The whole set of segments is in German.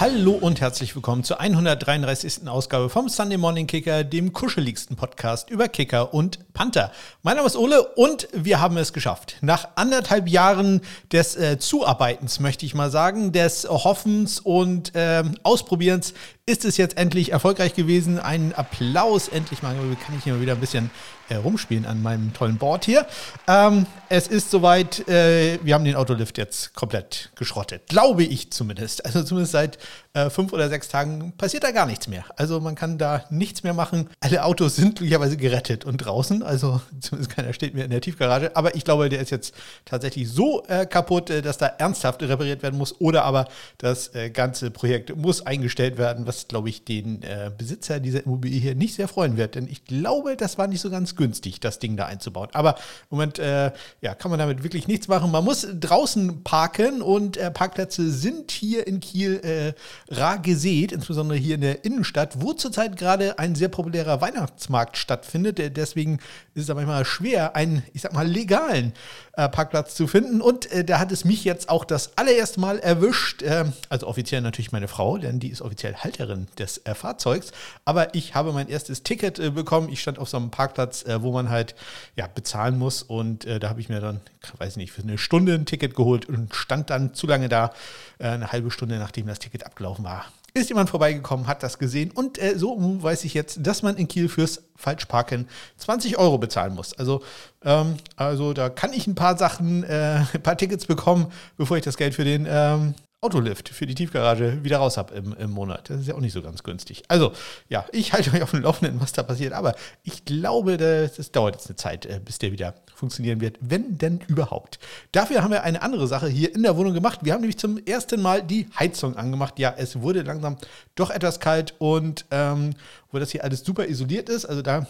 Hallo und herzlich willkommen zur 133. Ausgabe vom Sunday Morning Kicker, dem kuscheligsten Podcast über Kicker und Panther. Mein Name ist Ole und wir haben es geschafft. Nach anderthalb Jahren des äh, Zuarbeitens, möchte ich mal sagen, des Hoffens und äh, Ausprobierens ist es jetzt endlich erfolgreich gewesen. Ein Applaus, endlich mal kann ich hier mal wieder ein bisschen äh, rumspielen an meinem tollen Board hier. Ähm, es ist soweit, äh, wir haben den Autolift jetzt komplett geschrottet. Glaube ich zumindest. Also zumindest seit äh, fünf oder sechs Tagen passiert da gar nichts mehr. Also man kann da nichts mehr machen. Alle Autos sind glücklicherweise gerettet und draußen. Also zumindest keiner steht mehr in der Tiefgarage. Aber ich glaube, der ist jetzt tatsächlich so äh, kaputt, äh, dass da ernsthaft repariert werden muss. Oder aber das äh, ganze Projekt muss eingestellt werden, was, glaube ich, den äh, Besitzer dieser Immobilie hier nicht sehr freuen wird. Denn ich glaube, das war nicht so ganz günstig, das Ding da einzubauen. Aber im Moment äh, ja, kann man damit wirklich nichts machen. Man muss draußen parken und Parkplätze sind hier in Kiel rar gesät, insbesondere hier in der Innenstadt, wo zurzeit gerade ein sehr populärer Weihnachtsmarkt stattfindet. Deswegen ist es da manchmal schwer, einen, ich sag mal, legalen äh, Parkplatz zu finden. Und äh, da hat es mich jetzt auch das allererste Mal erwischt. Äh, also offiziell natürlich meine Frau, denn die ist offiziell Halterin des äh, Fahrzeugs. Aber ich habe mein erstes Ticket äh, bekommen. Ich stand auf so einem Parkplatz, äh, wo man halt ja, bezahlen muss. Und da habe ich mir dann, weiß nicht, für eine Stunde ein Ticket geholt und stand dann zu lange da, eine halbe Stunde nachdem das Ticket abgelaufen war ist jemand vorbeigekommen, hat das gesehen und äh, so weiß ich jetzt, dass man in Kiel fürs Falschparken 20 Euro bezahlen muss. Also, ähm, also da kann ich ein paar Sachen, äh, ein paar Tickets bekommen, bevor ich das Geld für den ähm, Autolift für die Tiefgarage wieder raus habe im, im Monat. Das ist ja auch nicht so ganz günstig. Also, ja, ich halte euch auf dem Laufenden, was da passiert. Aber ich glaube, das, dauert jetzt eine Zeit, äh, bis der wieder funktionieren wird, wenn denn überhaupt. Dafür haben wir eine andere Sache hier in der Wohnung gemacht. Wir haben nämlich zum ersten Mal die Heizung angemacht. Ja, es wurde langsam doch etwas kalt und ähm, wo das hier alles super isoliert ist, also da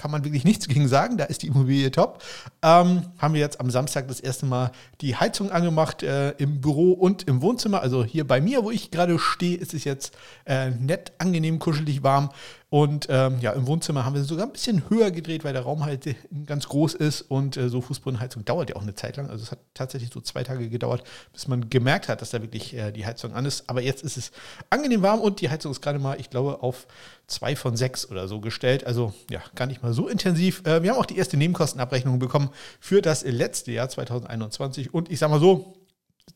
kann man wirklich nichts gegen sagen, da ist die Immobilie top. Ähm, haben wir jetzt am Samstag das erste Mal die Heizung angemacht äh, im Büro und im Wohnzimmer. Also hier bei mir, wo ich gerade stehe, ist es jetzt äh, nett, angenehm, kuschelig warm. Und ähm, ja, im Wohnzimmer haben wir sogar ein bisschen höher gedreht, weil der Raum halt ganz groß ist und äh, so Fußbodenheizung dauert ja auch eine Zeit lang. Also es hat tatsächlich so zwei Tage gedauert, bis man gemerkt hat, dass da wirklich äh, die Heizung an ist. Aber jetzt ist es angenehm warm und die Heizung ist gerade mal, ich glaube, auf zwei von sechs oder so gestellt. Also ja, gar nicht mal so intensiv. Äh, wir haben auch die erste Nebenkostenabrechnung bekommen für das letzte Jahr 2021 und ich sag mal so,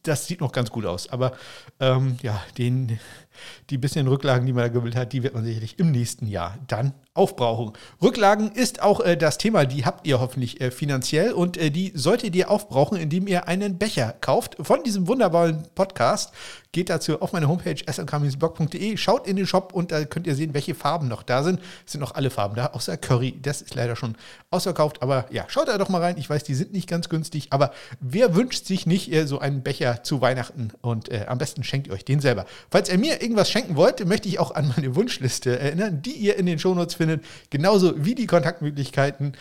das sieht noch ganz gut aus. Aber ähm, ja, den, die bisschen Rücklagen, die man da gewählt hat, die wird man sicherlich im nächsten Jahr dann aufbrauchen. Rücklagen ist auch äh, das Thema, die habt ihr hoffentlich äh, finanziell und äh, die solltet ihr aufbrauchen, indem ihr einen Becher kauft von diesem wunderbaren Podcast. Geht dazu auf meine Homepage smk-blog.de, schaut in den Shop und da könnt ihr sehen, welche Farben noch da sind. Es sind noch alle Farben da, außer Curry. Das ist leider schon ausverkauft, aber ja, schaut da doch mal rein. Ich weiß, die sind nicht ganz günstig, aber wer wünscht sich nicht äh, so einen Becher zu Weihnachten und äh, am besten schenkt ihr euch den selber. Falls ihr mir irgendwas schenken wollt, möchte ich auch an meine Wunschliste erinnern, die ihr in den Shownotes findet, genauso wie die Kontaktmöglichkeiten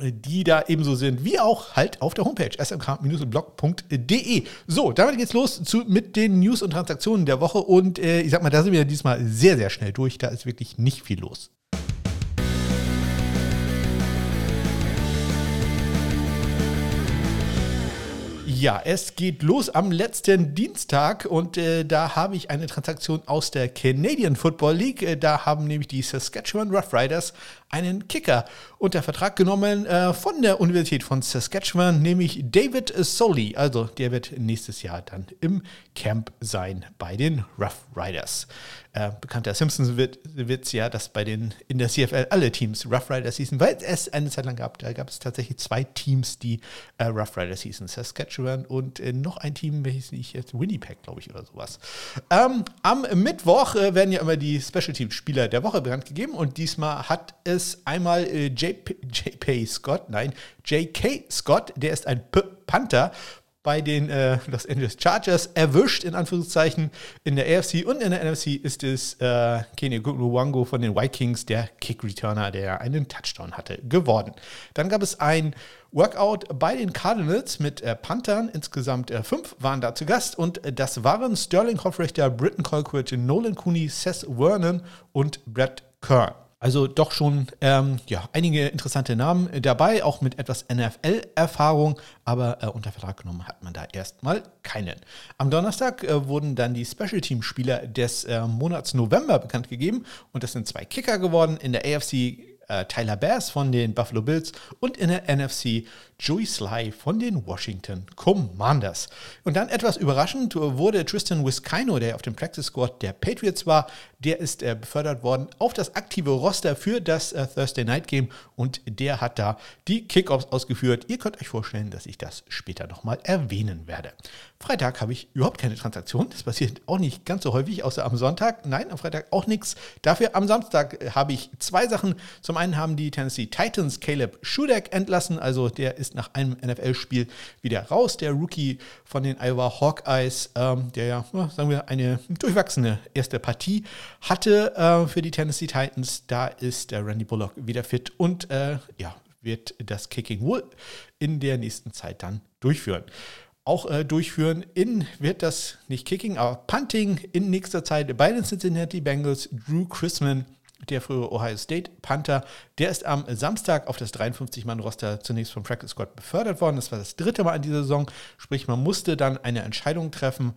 die da ebenso sind, wie auch halt auf der Homepage smk-blog.de. So, damit geht's los zu, mit den News und Transaktionen der Woche und äh, ich sag mal, da sind wir diesmal sehr, sehr schnell durch. Da ist wirklich nicht viel los. Ja, es geht los am letzten Dienstag und äh, da habe ich eine Transaktion aus der Canadian Football League. Äh, da haben nämlich die Saskatchewan Roughriders einen Kicker unter Vertrag genommen äh, von der Universität von Saskatchewan, nämlich David Soley. Also der wird nächstes Jahr dann im Camp sein bei den Rough Riders. Äh, bekannter Simpsons wird es ja, dass bei den in der CFL alle Teams Rough Riders hießen, weil es eine Zeit lang gab, da gab es tatsächlich zwei Teams, die äh, Rough Riders hießen, Saskatchewan und äh, noch ein Team, welches nicht jetzt Winnipeg, glaube ich, oder sowas. Ähm, am Mittwoch äh, werden ja immer die Special Teams Spieler der Woche bekannt gegeben und diesmal hat es es einmal äh, JP, Scott, nein, JK Scott, der ist ein P Panther bei den äh, Los Angeles Chargers erwischt, in Anführungszeichen. In der AFC und in der NFC ist es äh, Kenny Wango von den Vikings, der Kick-Returner, der einen Touchdown hatte, geworden. Dann gab es ein Workout bei den Cardinals mit äh, Panthern. Insgesamt äh, fünf waren da zu Gast und äh, das waren Sterling Hoffrichter, Britton Colquitt, Nolan Cooney, Seth Vernon und Brett Kern. Also doch schon ähm, ja, einige interessante Namen dabei, auch mit etwas NFL-Erfahrung, aber äh, unter Vertrag genommen hat man da erstmal keinen. Am Donnerstag äh, wurden dann die Special Team-Spieler des äh, Monats November bekannt gegeben und das sind zwei Kicker geworden in der AFC äh, Tyler Bass von den Buffalo Bills und in der NFC Joey Sly von den Washington Commanders. Und dann etwas überraschend wurde Tristan Wiskino, der auf dem Practice Squad der Patriots war, der ist äh, befördert worden auf das aktive Roster für das äh, Thursday Night Game und der hat da die Kickoffs ausgeführt. Ihr könnt euch vorstellen, dass ich das später nochmal erwähnen werde. Freitag habe ich überhaupt keine Transaktion. Das passiert auch nicht ganz so häufig, außer am Sonntag. Nein, am Freitag auch nichts. Dafür am Samstag äh, habe ich zwei Sachen. Zum einen haben die Tennessee Titans Caleb Schudeck entlassen, also der ist ist nach einem NFL-Spiel wieder raus. Der Rookie von den Iowa Hawkeyes, ähm, der ja, sagen wir, eine durchwachsene erste Partie hatte äh, für die Tennessee Titans. Da ist der Randy Bullock wieder fit und äh, ja, wird das Kicking wohl in der nächsten Zeit dann durchführen auch äh, durchführen. In wird das nicht Kicking, aber Punting in nächster Zeit bei den Cincinnati Bengals. Drew Chrisman der frühere Ohio State Panther, der ist am Samstag auf das 53-Mann-Roster zunächst vom Practice Squad befördert worden. Das war das dritte Mal in dieser Saison. Sprich, man musste dann eine Entscheidung treffen,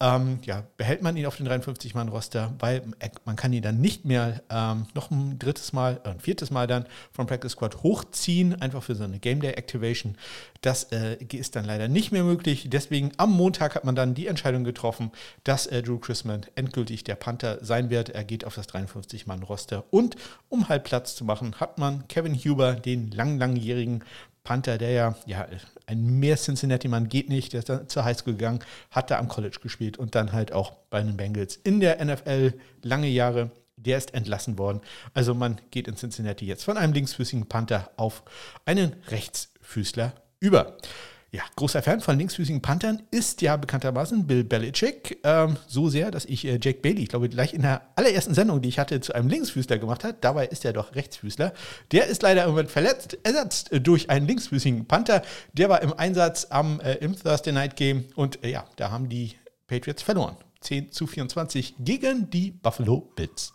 ähm, ja, behält man ihn auf den 53-Mann-Roster, weil man kann ihn dann nicht mehr ähm, noch ein drittes Mal, äh, ein viertes Mal dann vom Practice Squad hochziehen, einfach für so eine Game Day Activation. Das äh, ist dann leider nicht mehr möglich. Deswegen am Montag hat man dann die Entscheidung getroffen, dass äh, Drew Chrisman endgültig der Panther sein wird. Er geht auf das 53-Mann-Roster und um halt Platz zu machen, hat man Kevin Huber, den lang, langjährigen Panther, der ja, ja ein mehr Cincinnati-Mann geht nicht, der ist dann zur Highschool gegangen, hat da am College gespielt und dann halt auch bei den Bengals in der NFL lange Jahre. Der ist entlassen worden. Also man geht in Cincinnati jetzt von einem linksfüßigen Panther auf einen Rechtsfüßler über. Ja, großer Fan von linksfüßigen Panthern ist ja bekanntermaßen Bill Belichick. Ähm, so sehr, dass ich äh, Jake Bailey, ich glaube, gleich in der allerersten Sendung, die ich hatte, zu einem Linksfüßler gemacht hat. Dabei ist er doch Rechtsfüßler. Der ist leider irgendwann verletzt, ersetzt äh, durch einen linksfüßigen Panther. Der war im Einsatz am, äh, im Thursday Night Game und äh, ja, da haben die Patriots verloren. 10 zu 24 gegen die Buffalo Bills.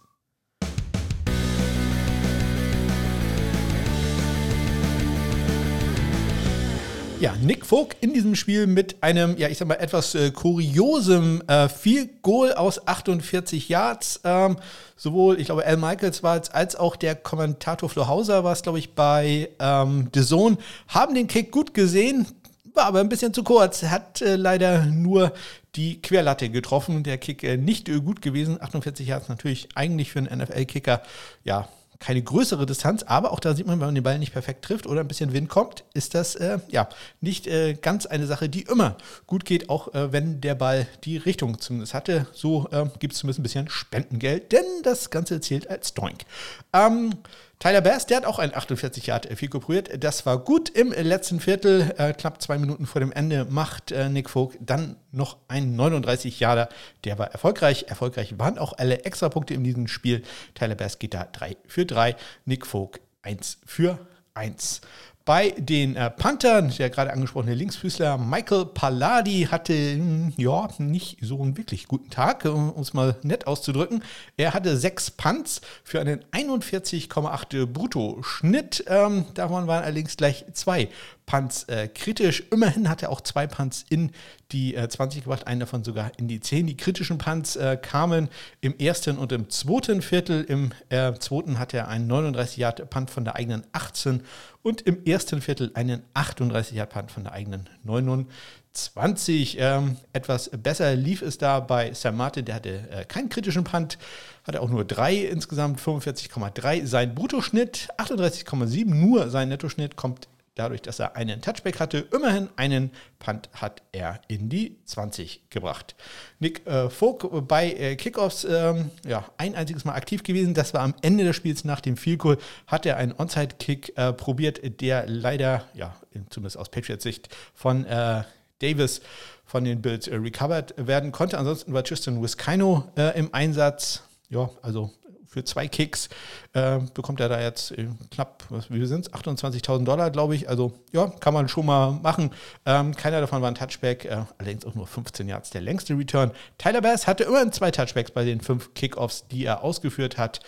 Ja, Nick Vogt in diesem Spiel mit einem, ja, ich sag mal, etwas äh, kuriosem äh, Field Goal aus 48 Yards. Ähm, sowohl, ich glaube, Al Michaels war es, als auch der Kommentator Flo Hauser war es, glaube ich, bei ähm, The Zone, haben den Kick gut gesehen, war aber ein bisschen zu kurz. Hat äh, leider nur die Querlatte getroffen. Der Kick äh, nicht äh, gut gewesen. 48 Yards natürlich eigentlich für einen NFL-Kicker, ja, keine größere Distanz, aber auch da sieht man, wenn man den Ball nicht perfekt trifft oder ein bisschen Wind kommt, ist das äh, ja nicht äh, ganz eine Sache, die immer gut geht, auch äh, wenn der Ball die Richtung zumindest hatte. So äh, gibt es zumindest ein bisschen Spendengeld, denn das Ganze zählt als Doink. Ähm, Tyler Bass, der hat auch ein 48 Yard viel probiert. Das war gut im letzten Viertel. Äh, knapp zwei Minuten vor dem Ende macht äh, Nick Vogt dann noch ein 39 Yarder. Der war erfolgreich. Erfolgreich waren auch alle Extrapunkte in diesem Spiel. Tyler Bass geht da 3 für 3. Nick Vogt 1 für 1. Bei den äh, Panthern, der gerade angesprochene Linksfüßler Michael Palladi hatte hm, ja nicht so einen wirklich guten Tag, um es mal nett auszudrücken. Er hatte sechs Punts für einen 41,8 Brutto-Schnitt. Ähm, davon waren allerdings gleich zwei Punts äh, kritisch. Immerhin hat er auch zwei Punts in die äh, 20 gebracht, einen davon sogar in die 10. Die kritischen Punts äh, kamen im ersten und im zweiten Viertel. Im äh, zweiten hat er einen 39 Yard Punt von der eigenen 18 und im ersten Viertel einen 38 Yard Punt von der eigenen 29. Ähm, etwas besser lief es da bei Sam Martin, der hatte äh, keinen kritischen Punt, hatte auch nur drei insgesamt, 45,3 sein Bruttoschnitt, 38,7 nur sein Nettoschnitt kommt dadurch, dass er einen Touchback hatte. Immerhin einen Punt hat er in die 20 gebracht. Nick äh, Vogt bei äh, Kickoffs ähm, ja, ein einziges Mal aktiv gewesen. Das war am Ende des Spiels nach dem Field Goal. Hat er einen Onside-Kick äh, probiert, der leider, ja, zumindest aus Patriots Sicht, von äh, Davis von den Bills äh, recovered werden konnte. Ansonsten war Tristan Wiskino äh, im Einsatz. Ja, also für zwei Kicks äh, bekommt er da jetzt äh, knapp, wie sind es, 28.000 Dollar, glaube ich. Also ja, kann man schon mal machen. Ähm, keiner davon war ein Touchback, äh, allerdings auch nur 15 Yards der längste Return. Tyler Bass hatte immerhin zwei Touchbacks bei den fünf Kickoffs, die er ausgeführt hat.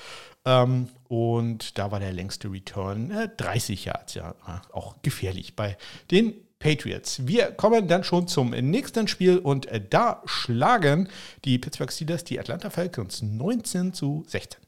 Ähm, und da war der längste Return äh, 30 Yards, ja, auch gefährlich bei den Patriots. Wir kommen dann schon zum nächsten Spiel und äh, da schlagen die Pittsburgh Steelers die Atlanta Falcons 19 zu 16.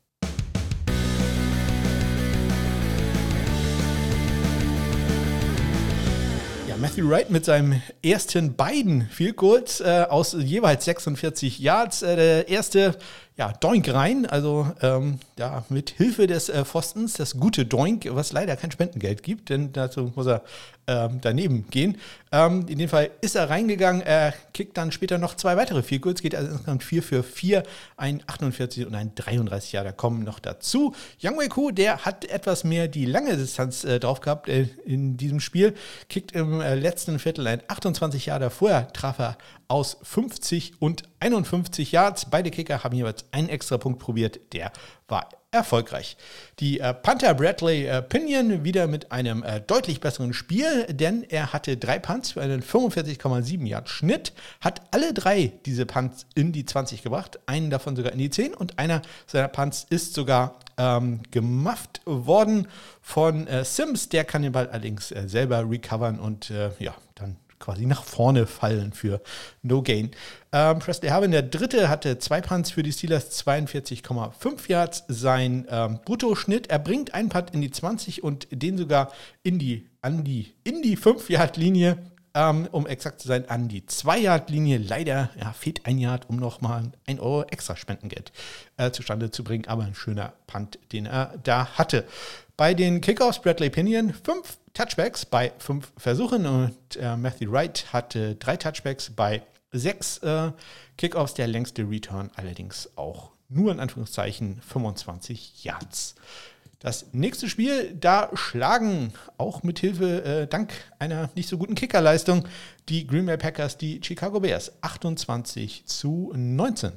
Matthew Wright mit seinem ersten beiden Field Goals äh, aus jeweils 46 Yards. Äh, der erste ja, Doink rein, also ähm, ja, mit Hilfe des äh, Pfostens, das gute Doink, was leider kein Spendengeld gibt, denn dazu muss er ähm, daneben gehen. Ähm, in dem Fall ist er reingegangen, er kickt dann später noch zwei weitere Field Goals, geht also insgesamt 4 für 4, ein 48 und ein 33 Jahre kommen noch dazu. Yang Wei Ku, der hat etwas mehr die lange Distanz äh, drauf gehabt äh, in diesem Spiel, kickt im äh, letzten Viertel ein 28 Jahre vorher, traf er aus 50 und 51 Yards. Beide Kicker haben jeweils einen extra Punkt probiert. Der war erfolgreich. Die äh, Panther Bradley äh, Pinion wieder mit einem äh, deutlich besseren Spiel, denn er hatte drei Punts für einen 45,7 Yard Schnitt, hat alle drei diese Punts in die 20 gebracht, einen davon sogar in die 10 und einer seiner Punts ist sogar ähm, gemufft worden von äh, Sims. Der kann den Ball allerdings äh, selber recovern und äh, ja, dann quasi nach vorne fallen für No Gain. Ähm, Presley Harvin, der Dritte, hatte zwei Punts für die Steelers, 42,5 Yards. Sein ähm, Bruttoschnitt, er bringt einen Punt in die 20 und den sogar in die, an die, in die 5-Yard-Linie. Ähm, um exakt zu sein, an die 2-Yard-Linie. Leider ja, fehlt ein Yard, um nochmal ein Euro extra Spendengeld äh, zustande zu bringen. Aber ein schöner Punt, den er da hatte. Bei den Kickoffs Bradley Pinion fünf Touchbacks bei fünf Versuchen und äh, Matthew Wright hatte drei Touchbacks bei sechs äh, Kickoffs. Der längste Return allerdings auch nur in Anführungszeichen 25 Yards. Das nächste Spiel, da schlagen auch mit Hilfe, äh, dank einer nicht so guten Kickerleistung, die Green Bay Packers die Chicago Bears 28 zu 19.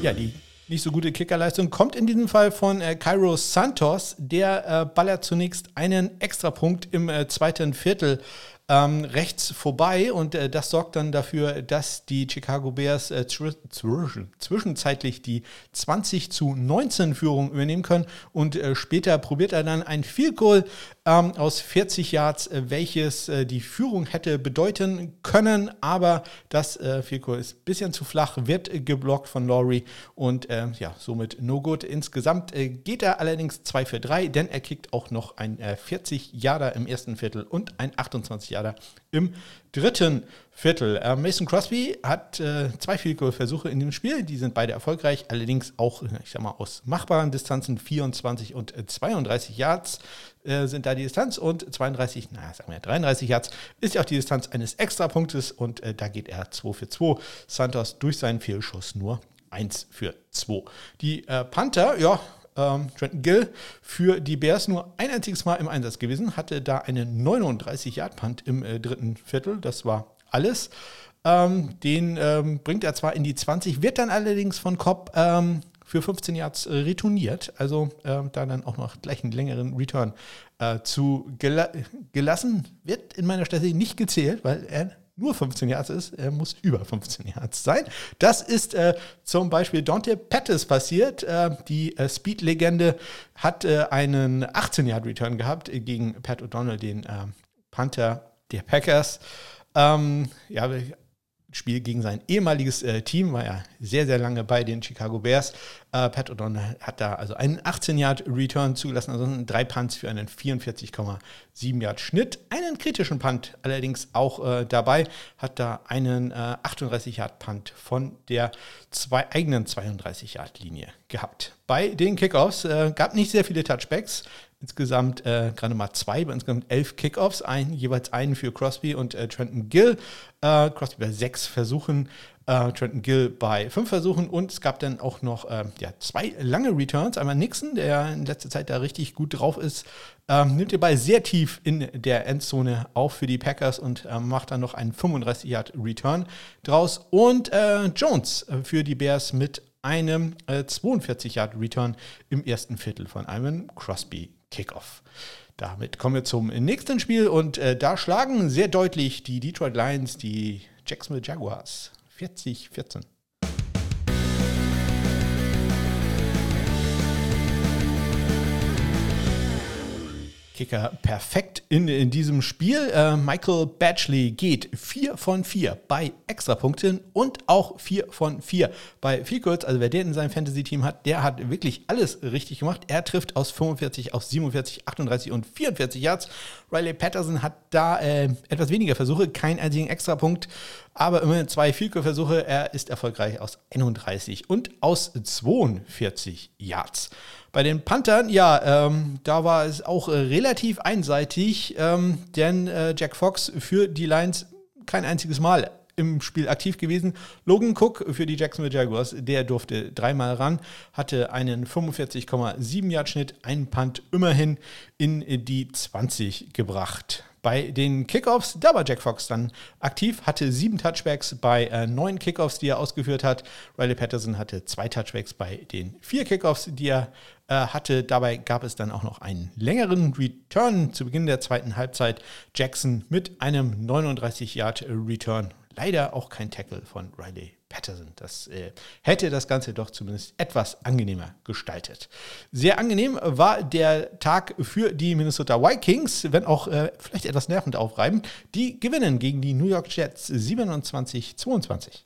Ja, die nicht so gute Kickerleistung. Kommt in diesem Fall von äh, Cairo Santos. Der äh, ballert zunächst einen Extrapunkt im äh, zweiten Viertel ähm, rechts vorbei. Und äh, das sorgt dann dafür, dass die Chicago Bears äh, zwischenzeitlich die 20 zu 19 Führung übernehmen können. Und äh, später probiert er dann ein Field Goal ähm, aus 40 Yards, äh, welches äh, die Führung hätte bedeuten können, aber das äh, Field Goal ist ein bisschen zu flach, wird geblockt von Laurie und ja, somit no good. Insgesamt geht er allerdings 2 für 3, denn er kickt auch noch ein 40 Yarder im ersten Viertel und ein 28 Yarder im dritten Viertel. Äh, Mason Crosby hat äh, zwei Field Goal Versuche in dem Spiel, die sind beide erfolgreich, allerdings auch, ich sag mal, aus machbaren Distanzen 24 und 32 Yards äh, sind da die Distanz und 32, naja, sagen wir 33 Yards ist ja auch die Distanz eines Extrapunktes und äh, da geht er 2 für 2. Santos durch seinen Fehlschuss nur 1 für 2. Die äh, Panther, ja, ähm, Trenton Gill für die Bears nur ein einziges Mal im Einsatz gewesen, hatte da einen 39-Yard-Punt im äh, dritten Viertel. Das war alles. Ähm, den ähm, bringt er zwar in die 20, wird dann allerdings von Cobb ähm, für 15 Yards äh, retourniert. Also äh, da dann auch noch gleich einen längeren Return äh, zu gela gelassen. Wird in meiner Statistik nicht gezählt, weil er nur 15 Yards ist, er muss über 15 Yards sein. Das ist äh, zum Beispiel Dante Pettis passiert. Äh, die äh, Speed-Legende hat äh, einen 18-Yard-Return gehabt gegen Pat O'Donnell, den äh, Panther der Packers. Ähm, ja, Spiel gegen sein ehemaliges äh, Team, war ja sehr, sehr lange bei den Chicago Bears. Äh, Pat O'Donnell hat da also einen 18-Yard-Return zugelassen, also drei Punts für einen 44,7 Yard-Schnitt. Einen kritischen Punt allerdings auch äh, dabei, hat da einen 38-Yard-Punt äh, von der zwei, eigenen 32-Yard-Linie gehabt. Bei den Kickoffs äh, gab nicht sehr viele Touchbacks. Insgesamt äh, gerade mal zwei, bei insgesamt elf Kickoffs, ein, jeweils einen für Crosby und äh, Trenton Gill. Äh, Crosby bei sechs Versuchen, äh, Trenton Gill bei fünf Versuchen und es gab dann auch noch äh, ja, zwei lange Returns. Einmal Nixon, der in letzter Zeit da richtig gut drauf ist, ähm, nimmt den Ball sehr tief in der Endzone auf für die Packers und äh, macht dann noch einen 35-Yard-Return draus. Und Jones für die Bears mit einem 42-Yard-Return im ersten Viertel von einem Crosby Kickoff. Damit kommen wir zum nächsten Spiel und äh, da schlagen sehr deutlich die Detroit Lions die Jacksonville Jaguars. 40-14. Kicker perfekt in, in diesem Spiel. Äh, Michael Batchley geht 4 von 4 bei Extrapunkten und auch 4 von 4 bei Field Also wer den in seinem Fantasy-Team hat, der hat wirklich alles richtig gemacht. Er trifft aus 45, aus 47, 38 und 44 Yards. Riley Patterson hat da äh, etwas weniger Versuche, keinen einzigen Extrapunkt, aber immerhin zwei Field Versuche. Er ist erfolgreich aus 31 und aus 42 Yards. Bei den Panthern, ja, ähm, da war es auch äh, relativ einseitig, ähm, denn äh, Jack Fox für die Lions kein einziges Mal im Spiel aktiv gewesen. Logan Cook für die Jacksonville Jaguars, der durfte dreimal ran, hatte einen 45,7 Yard Schnitt, einen Punt immerhin in die 20 gebracht. Bei den Kickoffs, da war Jack Fox dann aktiv, hatte sieben Touchbacks bei äh, neun Kickoffs, die er ausgeführt hat. Riley Patterson hatte zwei Touchbacks bei den vier Kickoffs, die er äh, hatte. Dabei gab es dann auch noch einen längeren Return zu Beginn der zweiten Halbzeit. Jackson mit einem 39-Yard-Return. Leider auch kein Tackle von Riley Patterson. Das äh, hätte das Ganze doch zumindest etwas angenehmer gestaltet. Sehr angenehm war der Tag für die Minnesota Vikings, wenn auch äh, vielleicht etwas nervend aufreibend. Die gewinnen gegen die New York Jets 27-22.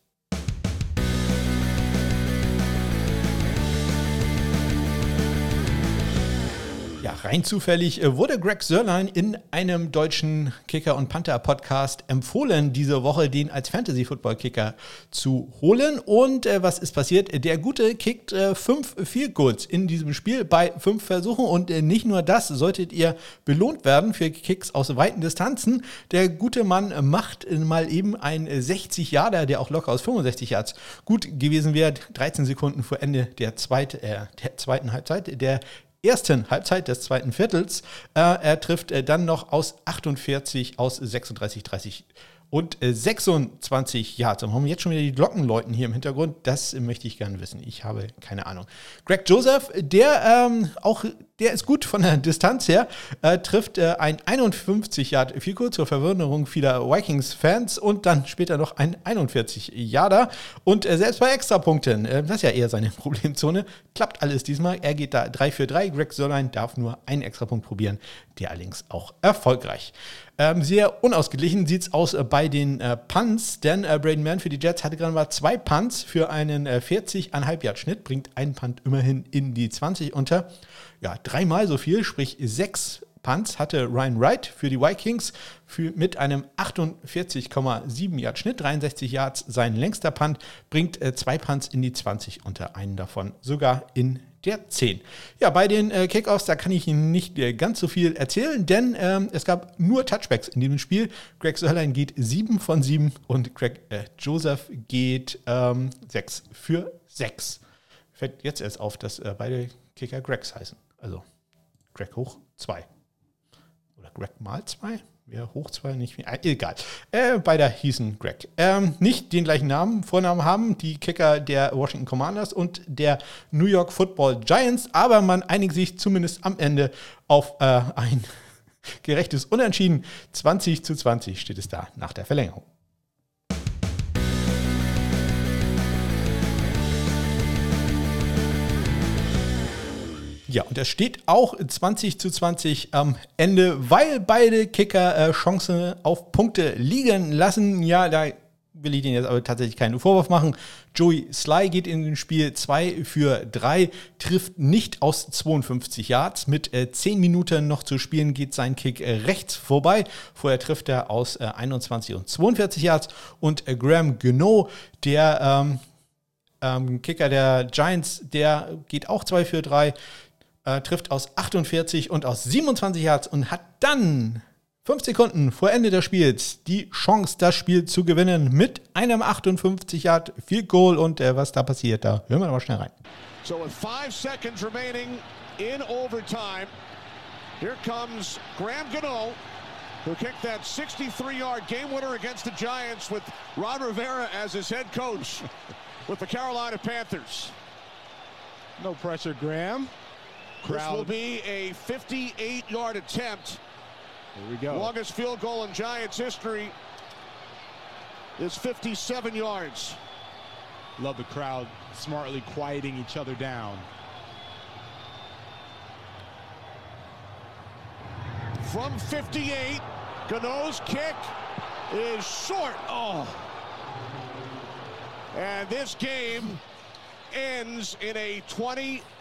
Rein zufällig äh, wurde Greg Sörlein in einem deutschen Kicker- und Panther-Podcast empfohlen, diese Woche den als Fantasy-Football-Kicker zu holen. Und äh, was ist passiert? Der Gute kickt äh, fünf Field Goals in diesem Spiel bei fünf Versuchen. Und äh, nicht nur das, solltet ihr belohnt werden für Kicks aus weiten Distanzen. Der gute Mann macht mal eben ein 60 Jahre, der auch locker aus 65 Yards gut gewesen wäre. 13 Sekunden vor Ende der, zweite, äh, der zweiten Halbzeit. Der ersten Halbzeit des zweiten Viertels. Äh, er trifft äh, dann noch aus 48, aus 36, 30 und 26 Yards. Und haben jetzt schon wieder die Glocken läuten hier im Hintergrund? Das möchte ich gerne wissen. Ich habe keine Ahnung. Greg Joseph, der ähm, auch der ist gut von der Distanz her, äh, trifft äh, ein 51 Yard Fico zur Verwunderung vieler Vikings-Fans und dann später noch ein 41 Yarder. Und äh, selbst bei Extrapunkten, äh, das ist ja eher seine Problemzone, klappt alles diesmal. Er geht da 3 für 3. Greg Sörlein darf nur einen Extrapunkt probieren, der allerdings auch erfolgreich. Ähm, sehr unausgeglichen sieht es aus äh, bei den äh, Punts, denn äh, Braden Mann für die Jets hatte gerade mal zwei Punts für einen äh, 40,5 Yard Schnitt, bringt einen Punt immerhin in die 20 unter ja, dreimal so viel, sprich sechs Punts hatte Ryan Wright für die Vikings für, mit einem 48,7 Yard Schnitt, 63 Yards sein längster Punt, bringt äh, zwei Punts in die 20 unter einen davon sogar in der 10. Ja, bei den äh, Kickoffs, da kann ich Ihnen nicht äh, ganz so viel erzählen, denn ähm, es gab nur Touchbacks in diesem Spiel. Greg Sörlein geht 7 von 7 und Greg äh, Joseph geht ähm, 6 für 6. Fällt jetzt erst auf, dass äh, beide Kicker Gregs heißen. Also Greg hoch 2. Oder Greg mal 2? Wer hoch 2 nicht mehr. Äh, egal. Äh, beide hießen Greg. Ähm, nicht den gleichen Namen, Vornamen haben die Kicker der Washington Commanders und der New York Football Giants, aber man einigt sich zumindest am Ende auf äh, ein gerechtes Unentschieden. 20 zu 20 steht es da nach der Verlängerung. Ja, und er steht auch 20 zu 20 am Ende, weil beide Kicker äh, Chancen auf Punkte liegen lassen. Ja, da will ich denen jetzt aber tatsächlich keinen Vorwurf machen. Joey Sly geht in den Spiel 2 für 3, trifft nicht aus 52 Yards. Mit äh, 10 Minuten noch zu spielen geht sein Kick äh, rechts vorbei. Vorher trifft er aus äh, 21 und 42 Yards. Und äh, Graham Geno, der ähm, ähm, Kicker der Giants, der geht auch 2 für 3 äh, trifft aus 48 und aus 27 Yards und hat dann fünf Sekunden vor Ende des Spiels die Chance, das Spiel zu gewinnen mit einem 58 Yard Field Goal und äh, was da passiert, da hören wir mal schnell rein. So with five seconds remaining in overtime, here comes Graham Gano, who kicked that 63-yard game winner against the Giants with Ron Rivera as his head coach with the Carolina Panthers. No pressure, Graham. Crowd. This will be a 58-yard attempt. Here we go. Longest field goal in Giants history. is 57 yards. Love the crowd smartly quieting each other down. From 58, Gano's kick is short. Oh. And this game ends in a 20-20 tie.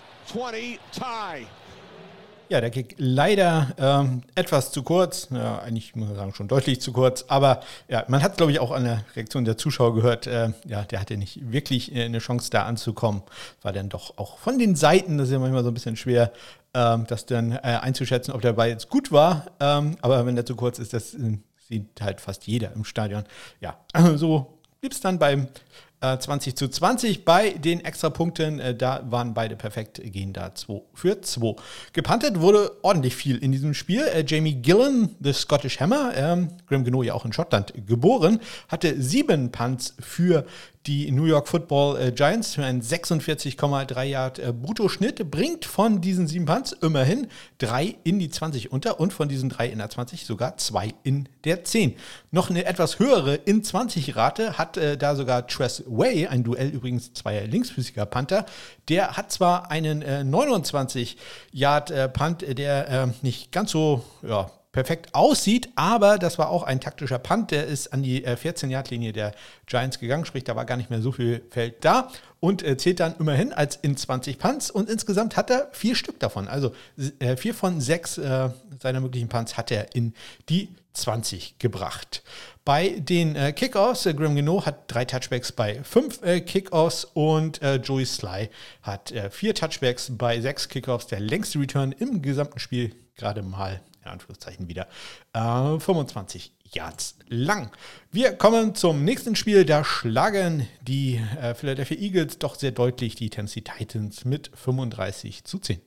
Ja, der Kick leider ähm, etwas zu kurz. Ja, eigentlich muss man sagen, schon deutlich zu kurz. Aber ja, man hat, glaube ich, auch an der Reaktion der Zuschauer gehört, äh, ja, der hatte nicht wirklich äh, eine Chance, da anzukommen. War dann doch auch von den Seiten, das ist ja manchmal so ein bisschen schwer, ähm, das dann äh, einzuschätzen, ob der Ball jetzt gut war. Ähm, aber wenn der zu kurz ist, das äh, sieht halt fast jeder im Stadion. Ja, so blieb es dann beim 20 äh, zu 20 bei den Extrapunkten. Äh, da waren beide perfekt, gehen da 2 für 2. Gepantet wurde ordentlich viel in diesem Spiel. Äh, Jamie Gillen, the Scottish Hammer, ähm, Graham Geno ja auch in Schottland geboren, hatte sieben Punts für die New York Football äh, Giants für einen 46,3 Yard äh, Bruttoschnitt, bringt von diesen sieben Punts immerhin drei in die 20 unter und von diesen drei in der 20 sogar zwei in der 10. Noch eine etwas höhere in 20 Rate hat äh, da sogar Tress Way, ein Duell übrigens zweier linksfüßiger Panther. Der hat zwar einen 29 äh, Yard äh, Punt, der äh, nicht ganz so ja, perfekt aussieht, aber das war auch ein taktischer Punt, der ist an die 14-Yard-Linie äh, der Giants gegangen, sprich, da war gar nicht mehr so viel Feld da und äh, zählt dann immerhin als in 20 Punts und insgesamt hat er vier Stück davon, also äh, vier von sechs seiner möglichen Punts hat er in die 20 gebracht. Bei den äh, Kickoffs, äh, Graham Geno hat drei Touchbacks bei fünf äh, Kickoffs und äh, Joey Sly hat vier Touchbacks bei sechs Kickoffs. Der längste Return im gesamten Spiel gerade mal in Anführungszeichen wieder, äh, 25 Yards lang. Wir kommen zum nächsten Spiel. Da schlagen die äh, Philadelphia Eagles doch sehr deutlich die Tennessee Titans mit 35 zu 10.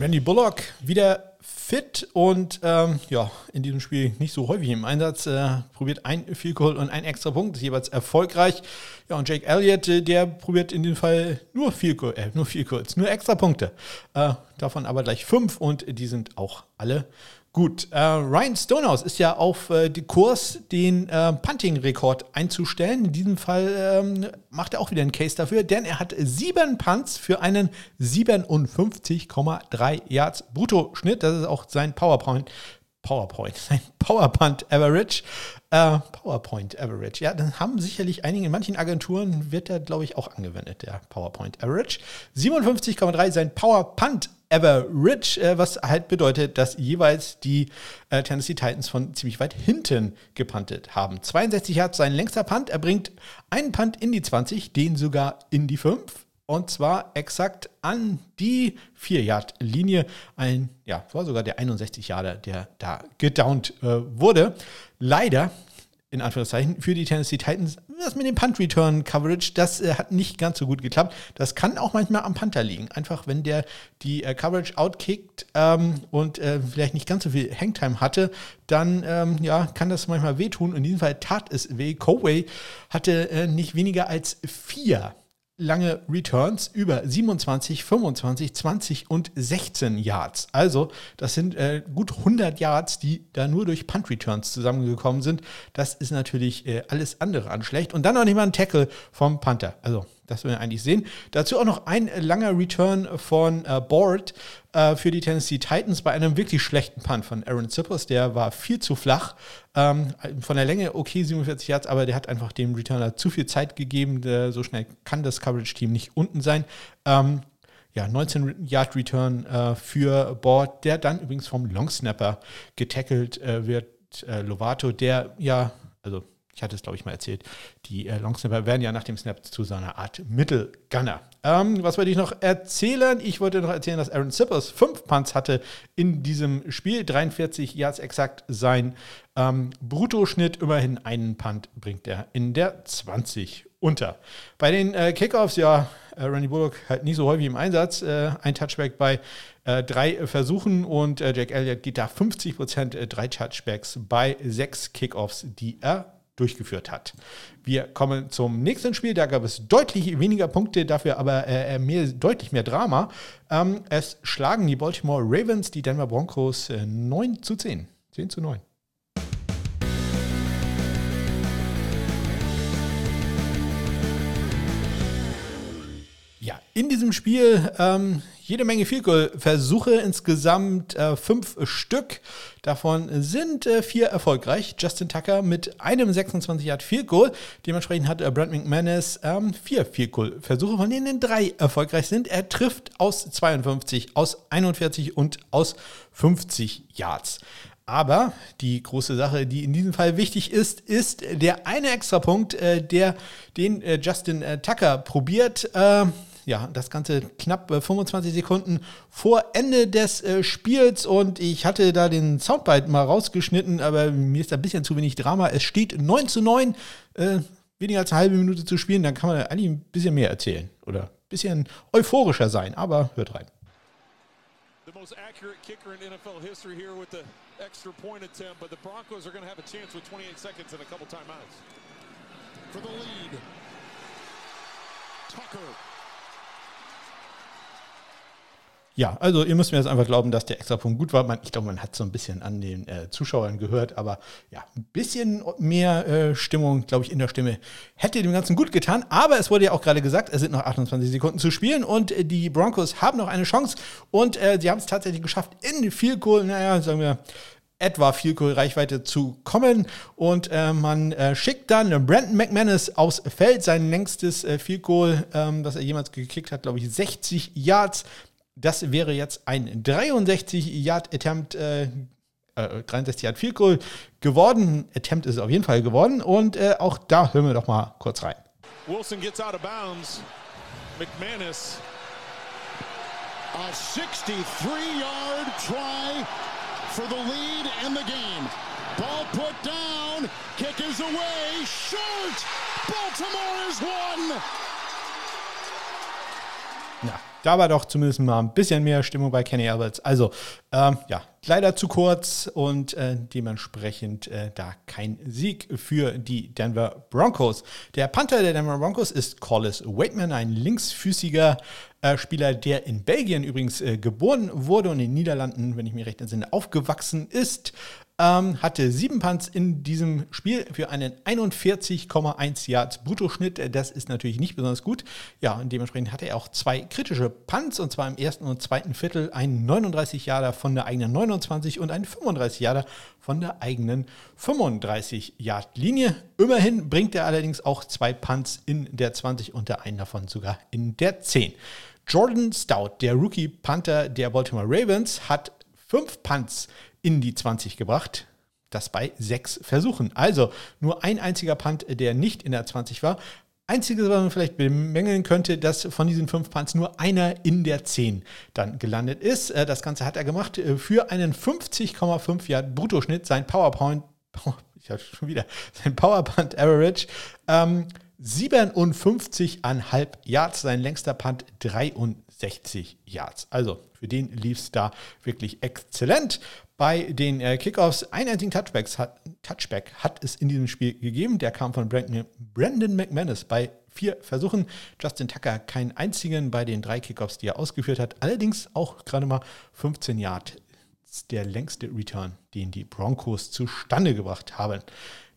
Randy Bullock wieder fit und ähm, ja, in diesem Spiel nicht so häufig im Einsatz. Äh, probiert ein Field Goal und ein extra Punkt, ist jeweils erfolgreich. Ja, und Jake Elliott, äh, der probiert in dem Fall nur Field Goal, äh, nur Field Goals, nur extra Punkte. Äh, davon aber gleich fünf und die sind auch alle Gut, äh, Ryan Stonehouse ist ja auf äh, die Kurs, den äh, Punting-Rekord einzustellen. In diesem Fall ähm, macht er auch wieder einen Case dafür, denn er hat sieben Punts für einen 57,3 Yards Bruttoschnitt. Das ist auch sein PowerPoint. PowerPoint, sein PowerPoint Average. Äh, PowerPoint Average. Ja, dann haben sicherlich einige, in manchen Agenturen wird der, glaube ich, auch angewendet, der PowerPoint Average. 57,3 sein Power Punt Average, äh, was halt bedeutet, dass jeweils die äh, Tennessee Titans von ziemlich weit hinten gepuntet haben. 62 Yards sein längster Punt, er bringt einen Punt in die 20, den sogar in die 5 und zwar exakt an die 4-Yard-Linie. Ein, ja, war sogar der 61 Yarder, der da gedownt äh, wurde. Leider in Anführungszeichen, für die Tennessee Titans. Das mit dem Punt-Return-Coverage, das äh, hat nicht ganz so gut geklappt. Das kann auch manchmal am Panther liegen. Einfach, wenn der die äh, Coverage outkickt ähm, und äh, vielleicht nicht ganz so viel Hangtime hatte, dann ähm, ja, kann das manchmal wehtun. In diesem Fall tat es weh. Coway hatte äh, nicht weniger als vier lange Returns über 27, 25, 20 und 16 Yards. Also das sind äh, gut 100 Yards, die da nur durch Punt Returns zusammengekommen sind. Das ist natürlich äh, alles andere an schlecht. Und dann noch nicht mal ein Tackle vom Panther. Also das will wir eigentlich sehen. Dazu auch noch ein langer Return von äh, Board äh, für die Tennessee Titans bei einem wirklich schlechten Punt von Aaron Zippers. Der war viel zu flach. Ähm, von der Länge okay, 47 Yards, aber der hat einfach dem Returner zu viel Zeit gegeben. Der, so schnell kann das Coverage-Team nicht unten sein. Ähm, ja, 19 Yard Return äh, für Board, der dann übrigens vom Long Snapper getackelt äh, wird. Äh, Lovato, der ja, also ich hatte es, glaube ich, mal erzählt, die äh, Longsnapper werden ja nach dem Snap zu so einer Art Mittelgunner. Ähm, was wollte ich noch erzählen? Ich wollte noch erzählen, dass Aaron Sippers fünf Punts hatte in diesem Spiel. 43 Yards exakt sein ähm, Bruttoschnitt. Immerhin einen Punt bringt er in der 20 unter. Bei den äh, Kickoffs, ja, äh, Randy Bullock halt nicht so häufig im Einsatz. Äh, ein Touchback bei äh, drei Versuchen und äh, Jack Elliott geht da 50 Prozent, äh, drei Touchbacks bei sechs Kickoffs, die er durchgeführt hat. Wir kommen zum nächsten Spiel. Da gab es deutlich weniger Punkte, dafür aber äh, mehr, deutlich mehr Drama. Ähm, es schlagen die Baltimore Ravens die Denver Broncos äh, 9 zu 10. 10 zu 9. Ja, in diesem Spiel ähm, jede Menge Field Goal Versuche, insgesamt äh, fünf Stück. Davon sind äh, vier erfolgreich. Justin Tucker mit einem 26 Yard Field Goal. Dementsprechend hat äh, Brent McManus ähm, vier Field Goal Versuche, von denen drei erfolgreich sind. Er trifft aus 52, aus 41 und aus 50 Yards. Aber die große Sache, die in diesem Fall wichtig ist, ist der eine Extrapunkt, äh, der den äh, Justin äh, Tucker probiert. Ja, das Ganze knapp 25 äh, Sekunden vor Ende des äh, Spiels und ich hatte da den Soundbite mal rausgeschnitten, aber mir ist da ein bisschen zu wenig Drama. Es steht 9 zu 9, äh, weniger als eine halbe Minute zu spielen, dann kann man eigentlich ein bisschen mehr erzählen oder ein bisschen euphorischer sein, aber hört rein. The most accurate kicker in NFL history here with the extra point attempt, but the Broncos are going to have a chance with 28 seconds and a couple timeouts. For the lead, Tucker Ja, also ihr müsst mir jetzt einfach glauben, dass der Extrapunkt gut war. Man, ich glaube, man hat so ein bisschen an den äh, Zuschauern gehört, aber ja, ein bisschen mehr äh, Stimmung, glaube ich, in der Stimme hätte dem Ganzen gut getan. Aber es wurde ja auch gerade gesagt, es sind noch 28 Sekunden zu spielen und äh, die Broncos haben noch eine Chance und äh, sie haben es tatsächlich geschafft, in viel Goal, naja, sagen wir, etwa viel Reichweite zu kommen. Und äh, man äh, schickt dann Brandon McManus aufs Feld, sein längstes äh, Field Goal, ähm, das er jemals gekickt hat, glaube ich, 60 Yards. Das wäre jetzt ein 63-Yard-Attempt, äh, 63 Yard Field Goal geworden. Attempt ist es auf jeden Fall geworden. Und äh, auch da hören wir doch mal kurz rein. Wilson gets out of bounds. McManus. A 63-yard try for the lead in the game. Ball put down. Kick is away. Short. Baltimore is one. Ja, da war doch zumindest mal ein bisschen mehr Stimmung bei Kenny Alberts. Also, ähm, ja, leider zu kurz und äh, dementsprechend äh, da kein Sieg für die Denver Broncos. Der Panther der Denver Broncos ist Collis Waitman, ein linksfüßiger äh, Spieler, der in Belgien übrigens äh, geboren wurde und in den Niederlanden, wenn ich mich recht entsinne, aufgewachsen ist. Ähm, hatte sieben Punts in diesem Spiel für einen 41,1 Yards Bruttoschnitt. Das ist natürlich nicht besonders gut. Ja, und dementsprechend hatte er auch zwei kritische Punts und zwar im ersten und zweiten Viertel einen 39 Yarder von der eigenen 29 und einen 35 Yarder von der eigenen 35 Yard Linie. Immerhin bringt er allerdings auch zwei Punts in der 20 und der einen davon sogar in der 10. Jordan Stout, der Rookie Panther der Baltimore Ravens, hat fünf Punts in die 20 gebracht. Das bei sechs Versuchen. Also nur ein einziger Punt, der nicht in der 20 war. Einziges, was man vielleicht bemängeln könnte, dass von diesen fünf Punts nur einer in der 10 dann gelandet ist. Äh, das Ganze hat er gemacht äh, für einen 50,5 Yard Bruttoschnitt. Sein PowerPoint, ich hatte schon wieder, sein PowerPoint Average. Ähm, 57,5 Yards, sein längster Punt 63 Yards. Also für den lief es da wirklich exzellent. Bei den äh, Kickoffs einen einzigen Touchbacks hat, Touchback hat es in diesem Spiel gegeben. Der kam von Brandon, Brandon McManus bei vier Versuchen. Justin Tucker keinen einzigen bei den drei Kickoffs, die er ausgeführt hat. Allerdings auch gerade mal 15 Yard. Der längste Return, den die Broncos zustande gebracht haben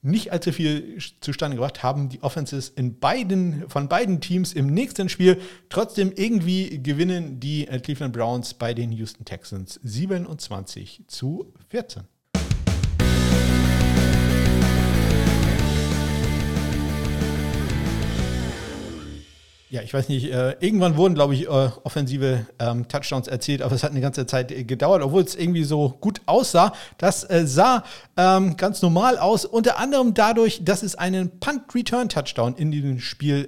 nicht allzu viel zustande gebracht, haben die Offenses in beiden, von beiden Teams im nächsten Spiel. Trotzdem irgendwie gewinnen die äh, Cleveland Browns bei den Houston Texans 27 zu 14. ja, ich weiß nicht, äh, irgendwann wurden, glaube ich, äh, offensive ähm, Touchdowns erzielt, aber es hat eine ganze Zeit äh, gedauert, obwohl es irgendwie so gut aussah. Das sah ähm, ganz normal aus, unter anderem dadurch, dass es einen Punt-Return-Touchdown in diesem Spiel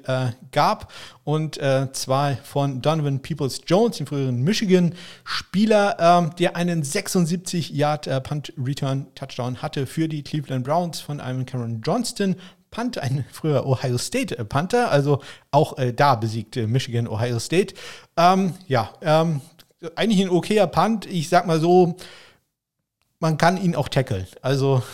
gab und zwar von Donovan Peoples-Jones, dem früheren Michigan-Spieler, ähm, der einen 76-Yard-Punt-Return-Touchdown hatte für die Cleveland Browns von einem Cameron Johnston Panther, ein früher Ohio State äh, Panther, also auch äh, da besiegte Michigan Ohio State. Ähm, ja, ähm, eigentlich ein okayer Punt. Ich sag mal so, man kann ihn auch tackeln. Also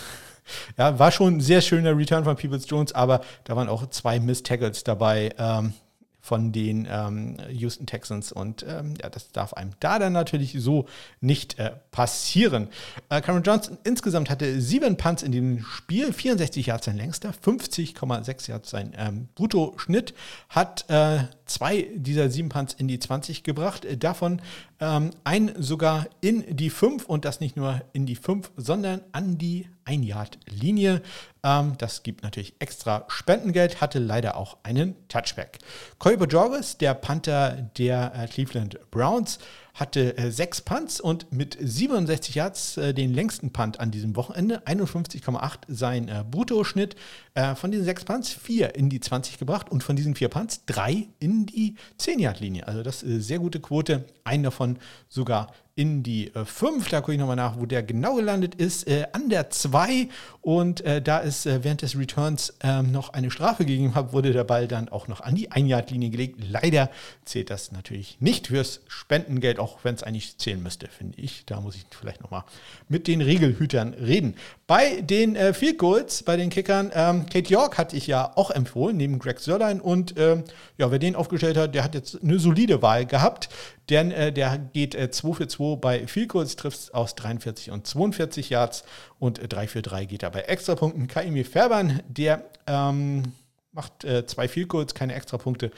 Ja, war schon ein sehr schöner Return von Peoples Jones, aber da waren auch zwei Miss Tackles dabei. Ähm, von den ähm, Houston Texans. Und ähm, ja, das darf einem da dann natürlich so nicht äh, passieren. Äh, Cameron Johnson insgesamt hatte sieben Punts in dem Spiel, 64 Yards sein längster, 50,6 Yards sein ähm, Bruttoschnitt, hat äh, zwei dieser sieben Punts in die 20 gebracht, äh, davon ähm, ein sogar in die 5 und das nicht nur in die 5, sondern an die 1-Yard-Linie. Ähm, das gibt natürlich extra Spendengeld, hatte leider auch einen Touchback. Colby Jorges, der Panther der äh, Cleveland Browns, hatte äh, sechs Punts und mit 67 Yards äh, den längsten Punt an diesem Wochenende. 51,8 sein äh, Bruttoschnitt. Äh, von diesen sechs Punts vier in die 20 gebracht und von diesen vier Punts drei in die 10-Yard-Linie. Also das ist sehr gute Quote. Einen davon sogar in die 5. Äh, da gucke ich nochmal nach, wo der genau gelandet ist. Äh, an der 2. Und äh, da es äh, während des Returns ähm, noch eine Strafe gegeben hat, wurde der Ball dann auch noch an die Ein-Yard-Linie gelegt. Leider zählt das natürlich nicht fürs Spendengeld, auch wenn es eigentlich zählen müsste, finde ich. Da muss ich vielleicht nochmal mit den Regelhütern reden. Bei den äh, Field Goals, bei den Kickern, ähm, Kate York hatte ich ja auch empfohlen, neben Greg Sörlein. Und ähm, ja, wer den aufgestellt hat, der hat jetzt eine solide Wahl gehabt. Denn äh, der geht äh, 2 für 2 bei Goals, trifft aus 43 und 42 Yards. Und äh, 3 für 3 geht er bei Extrapunkten. Kaimi Färbern, der ähm, macht äh, zwei Goals, keine Extrapunkte.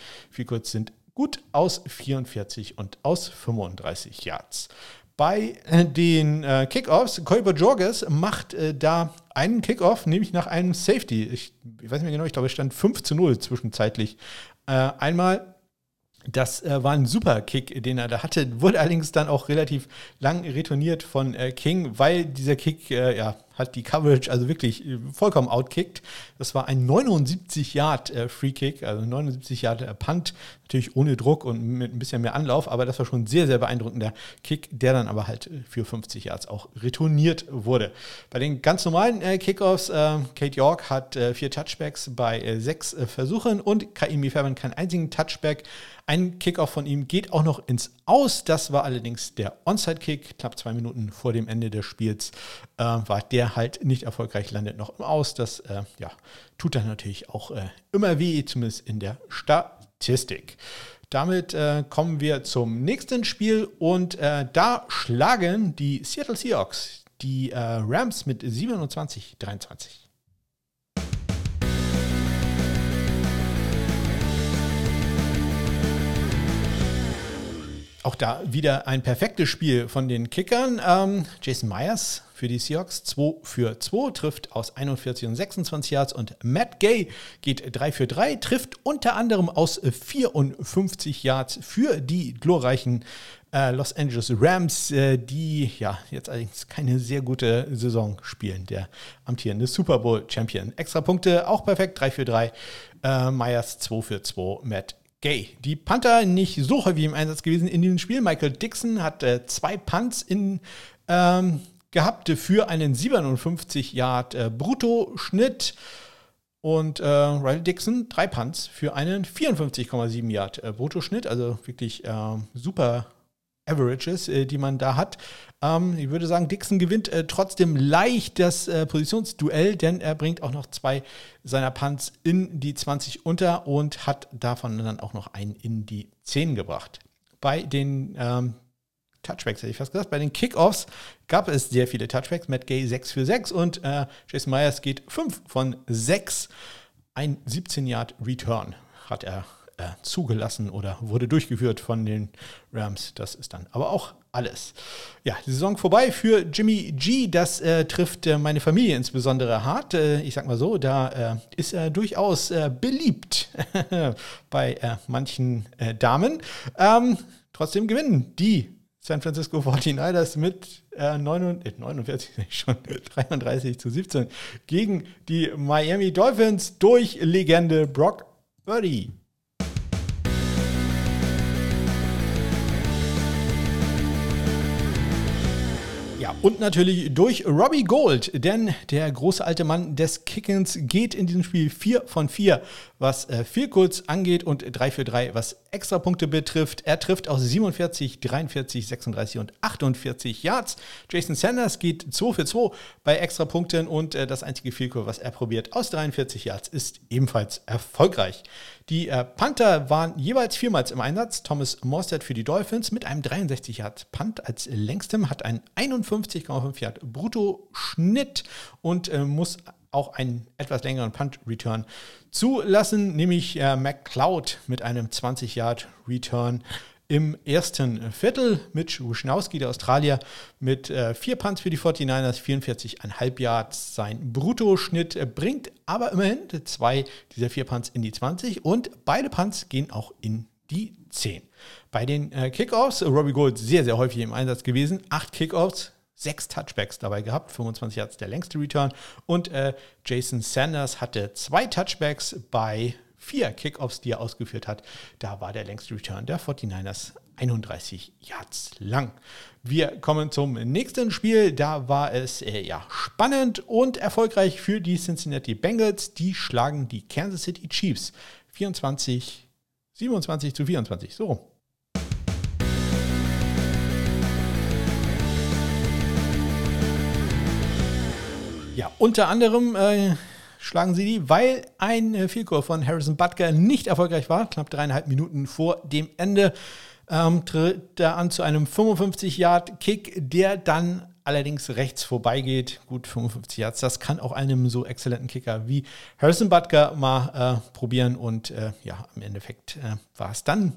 Goals sind gut aus 44 und aus 35 Yards. Bei äh, den äh, Kickoffs, Kolber Jorges macht äh, da einen Kickoff, nämlich nach einem Safety. Ich, ich, weiß nicht mehr genau, ich glaube, es stand 5 zu 0 zwischenzeitlich. Äh, einmal das äh, war ein super Kick, den er da hatte. Wurde allerdings dann auch relativ lang retourniert von äh, King, weil dieser Kick äh, ja, hat die Coverage also wirklich äh, vollkommen outkickt. Das war ein 79 Yard äh, Free Kick, also 79 Yard äh, Punt, natürlich ohne Druck und mit ein bisschen mehr Anlauf, aber das war schon ein sehr, sehr beeindruckender Kick, der dann aber halt für 50 Yards auch retourniert wurde. Bei den ganz normalen Kickoffs, Kate York hat vier Touchbacks bei sechs Versuchen und Kaimi Fairman keinen einzigen Touchback. Ein Kickoff von ihm geht auch noch ins Aus. Das war allerdings der Onside-Kick, knapp zwei Minuten vor dem Ende des Spiels äh, war der halt nicht erfolgreich, landet noch im Aus. Das äh, ja, tut dann natürlich auch äh, immer weh, zumindest in der Statistik. Damit äh, kommen wir zum nächsten Spiel und äh, da schlagen die Seattle Seahawks die äh, Rams mit 27, Auch da wieder ein perfektes Spiel von den Kickern. Ähm, Jason Myers für die Seahawks 2 für 2, trifft aus 41 und 26 Yards und Matt Gay geht 3 für 3, trifft unter anderem aus 54 Yards für die glorreichen äh, Los Angeles Rams, äh, die ja jetzt allerdings keine sehr gute Saison spielen. Der amtierende Super Bowl Champion. Extra Punkte auch perfekt, 3 für 3. Äh, Myers 2 für 2, Matt Gay. Die Panther nicht so häufig im Einsatz gewesen in diesem Spiel. Michael Dixon hat äh, zwei Punts in, ähm, gehabt für einen 57 Yard äh, Bruttoschnitt. Und äh, Riley Dixon drei Punts für einen 54,7 Yard äh, Bruttoschnitt. Also wirklich äh, super Averages, äh, die man da hat. Ähm, ich würde sagen, Dixon gewinnt äh, trotzdem leicht das äh, Positionsduell, denn er bringt auch noch zwei seiner Punts in die 20 unter und hat davon dann auch noch einen in die 10 gebracht. Bei den ähm, Touchbacks, hätte ich fast gesagt, bei den Kickoffs gab es sehr viele Touchbacks. Matt Gay 6 für 6 und äh, Jason Myers geht 5 von 6. Ein 17 Yard Return hat er äh, zugelassen oder wurde durchgeführt von den Rams. Das ist dann aber auch alles. Ja, die Saison vorbei für Jimmy G. Das äh, trifft äh, meine Familie insbesondere hart. Äh, ich sag mal so, da äh, ist er durchaus äh, beliebt bei manchen Damen. Ähm, trotzdem gewinnen die San Francisco 49ers mit äh, 49, 49 schon 33 zu 17 gegen die Miami Dolphins durch Legende Brock Birdie. Und natürlich durch Robbie Gold, denn der große alte Mann des Kickens geht in diesem Spiel 4 von 4, was äh, kurz angeht und 3 für 3, was Extrapunkte betrifft. Er trifft aus 47, 43, 36 und 48 Yards. Jason Sanders geht 2 für 2 bei Extrapunkten und äh, das einzige Vielkur, was er probiert aus 43 Yards, ist ebenfalls erfolgreich. Die äh, Panther waren jeweils viermals im Einsatz. Thomas Morstead für die Dolphins mit einem 63 Yard Punt als längstem, hat einen 51,5 Yard Brutto-Schnitt und äh, muss auch einen etwas längeren Punt-Return zulassen, nämlich äh, McCloud mit einem 20 Yard Return im ersten Viertel. Mitch Wuschnowski, der Australier, mit äh, vier Punts für die 49ers, 44,5 Yards. Sein Bruttoschnitt äh, bringt aber immerhin zwei dieser vier Punts in die 20 und beide Punts gehen auch in die 10. Bei den äh, Kickoffs, Robbie Gold sehr, sehr häufig im Einsatz gewesen. Acht Kickoffs, sechs Touchbacks dabei gehabt, 25 Yards der längste Return. Und äh, Jason Sanders hatte zwei Touchbacks bei vier Kickoffs, die er ausgeführt hat. Da war der längste Return der 49ers 31 Yards lang. Wir kommen zum nächsten Spiel. Da war es äh, ja spannend und erfolgreich für die Cincinnati Bengals. Die schlagen die Kansas City Chiefs 24, 27 zu 24. So Ja, unter anderem äh, schlagen sie die, weil ein äh, Vielkur von Harrison Butker nicht erfolgreich war, knapp dreieinhalb Minuten vor dem Ende. Ähm, tritt er an zu einem 55-Yard-Kick, der dann allerdings rechts vorbeigeht. Gut, 55 Yards, das kann auch einem so exzellenten Kicker wie Harrison Butker mal äh, probieren. Und äh, ja, im Endeffekt äh, war es dann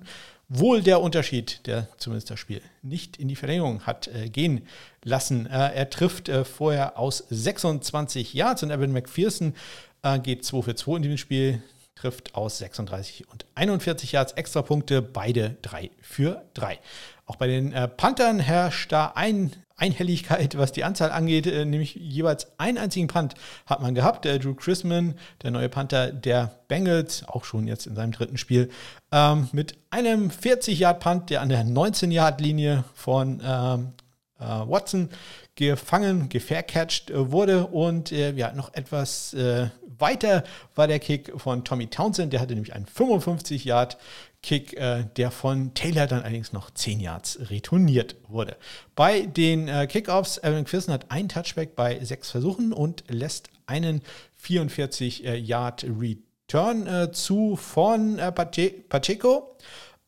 wohl der Unterschied, der zumindest das Spiel nicht in die Verlängerung hat äh, gehen lassen. Äh, er trifft äh, vorher aus 26 Yards und Evan McPherson äh, geht 2 für 2 in diesem Spiel, trifft aus 36 und 41 Yards Extrapunkte, beide 3 für 3. Auch bei den äh, Panthern herrscht da ein Einhelligkeit, was die Anzahl angeht, äh, nämlich jeweils einen einzigen Punt hat man gehabt. Der Drew Chrisman, der neue Panther der Bengals, auch schon jetzt in seinem dritten Spiel, ähm, mit einem 40-Yard-Punt, der an der 19-Yard-Linie von ähm, äh, Watson gefangen, gefaircatcht äh, wurde. Und äh, ja, noch etwas äh, weiter war der Kick von Tommy Townsend. Der hatte nämlich einen 55 Yard Kick, äh, der von Taylor dann allerdings noch 10 Yards retourniert wurde. Bei den äh, Kickoffs, Aaron Pearson hat einen Touchback bei sechs Versuchen und lässt einen 44 äh, zu von Pacheco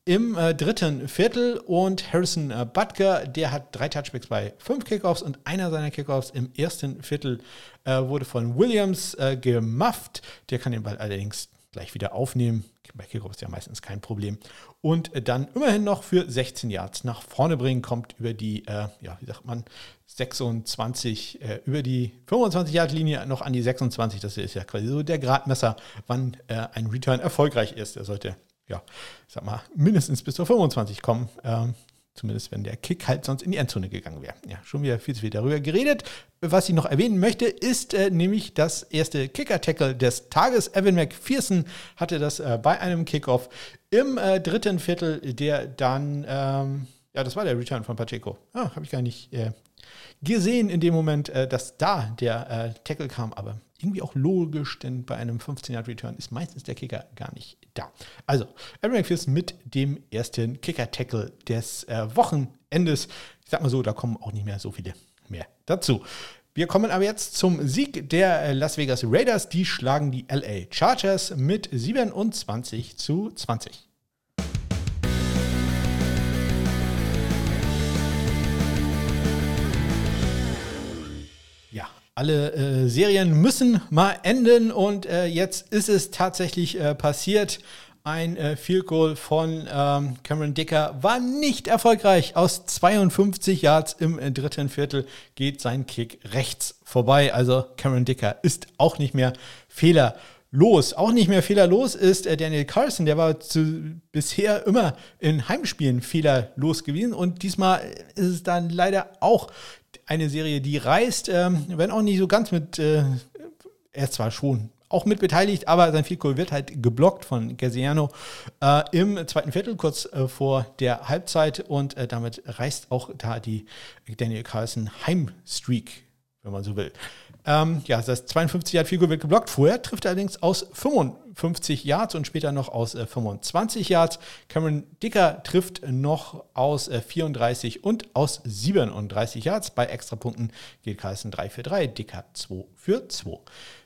im äh, dritten Viertel und Harrison äh, Butker, der hat drei Touchbacks bei fünf Kickoffs und einer seiner Kickoffs im ersten Viertel äh, wurde von Williams äh, gemufft. Der kann den Ball allerdings gleich wieder aufnehmen. Bei Kickoffs ja meistens kein Problem. Und dann immerhin noch für 16 Yards nach vorne bringen, kommt über die, äh, ja, wie sagt man, 26, äh, über die 25-Yard-Linie noch an die 26. Das ist ja quasi so der Gradmesser, wann äh, ein Return erfolgreich ist. Er sollte, ja, ich sag mal, mindestens bis zur 25 kommen. Ähm, Zumindest wenn der Kick halt sonst in die Endzone gegangen wäre. Ja, schon wieder viel zu viel darüber geredet. Was ich noch erwähnen möchte, ist äh, nämlich das erste Kicker-Tackle des Tages. Evan McPherson hatte das äh, bei einem Kickoff im äh, dritten Viertel, der dann, ähm, ja, das war der Return von Pacheco. Ah, habe ich gar nicht äh, gesehen in dem Moment, äh, dass da der äh, Tackle kam, aber irgendwie auch logisch, denn bei einem 15-Yard-Return ist meistens der Kicker gar nicht da. Also, Aaron McPherson mit dem ersten Kicker-Tackle des äh, Wochenendes. Ich sag mal so, da kommen auch nicht mehr so viele mehr dazu. Wir kommen aber jetzt zum Sieg der äh, Las Vegas Raiders. Die schlagen die LA Chargers mit 27 zu 20. alle äh, Serien müssen mal enden und äh, jetzt ist es tatsächlich äh, passiert. Ein äh, Field Goal von ähm, Cameron Dicker war nicht erfolgreich. Aus 52 Yards im äh, dritten Viertel geht sein Kick rechts vorbei. Also Cameron Dicker ist auch nicht mehr fehlerlos. Auch nicht mehr fehlerlos ist äh, Daniel Carlson, der war zu, bisher immer in Heimspielen fehlerlos gewesen und diesmal ist es dann leider auch eine Serie, die reist, ähm, wenn auch nicht so ganz mit, äh, er ist zwar schon auch mit beteiligt, aber sein Field wird halt geblockt von Gaziano äh, im zweiten Viertel, kurz äh, vor der Halbzeit und äh, damit reißt auch da die Daniel Carlson Heimstreak, wenn man so will. Ähm, ja, das 52 Yard Goal wird geblockt. Vorher trifft er allerdings aus 55 Yards und später noch aus äh, 25 Yards. Cameron Dicker trifft noch aus äh, 34 und aus 37 Yards. Bei Extrapunkten geht Carlson 3 für 3, Dicker 2 für 2.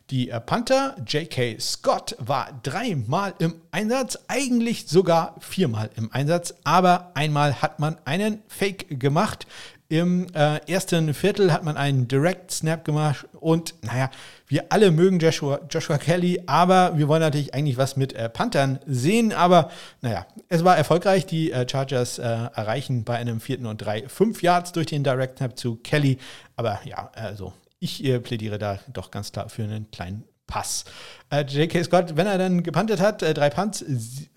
Die äh, Panther, J.K. Scott, war dreimal im Einsatz, eigentlich sogar viermal im Einsatz, aber einmal hat man einen Fake gemacht. Im äh, ersten Viertel hat man einen Direct Snap gemacht und naja, wir alle mögen Joshua, Joshua Kelly, aber wir wollen natürlich eigentlich was mit äh, Panthern sehen. Aber naja, es war erfolgreich. Die äh, Chargers äh, erreichen bei einem vierten und drei fünf Yards durch den Direct Snap zu Kelly. Aber ja, also ich äh, plädiere da doch ganz klar für einen kleinen Pass. Äh, J.K. Scott, wenn er dann gepantet hat, äh, drei Punts,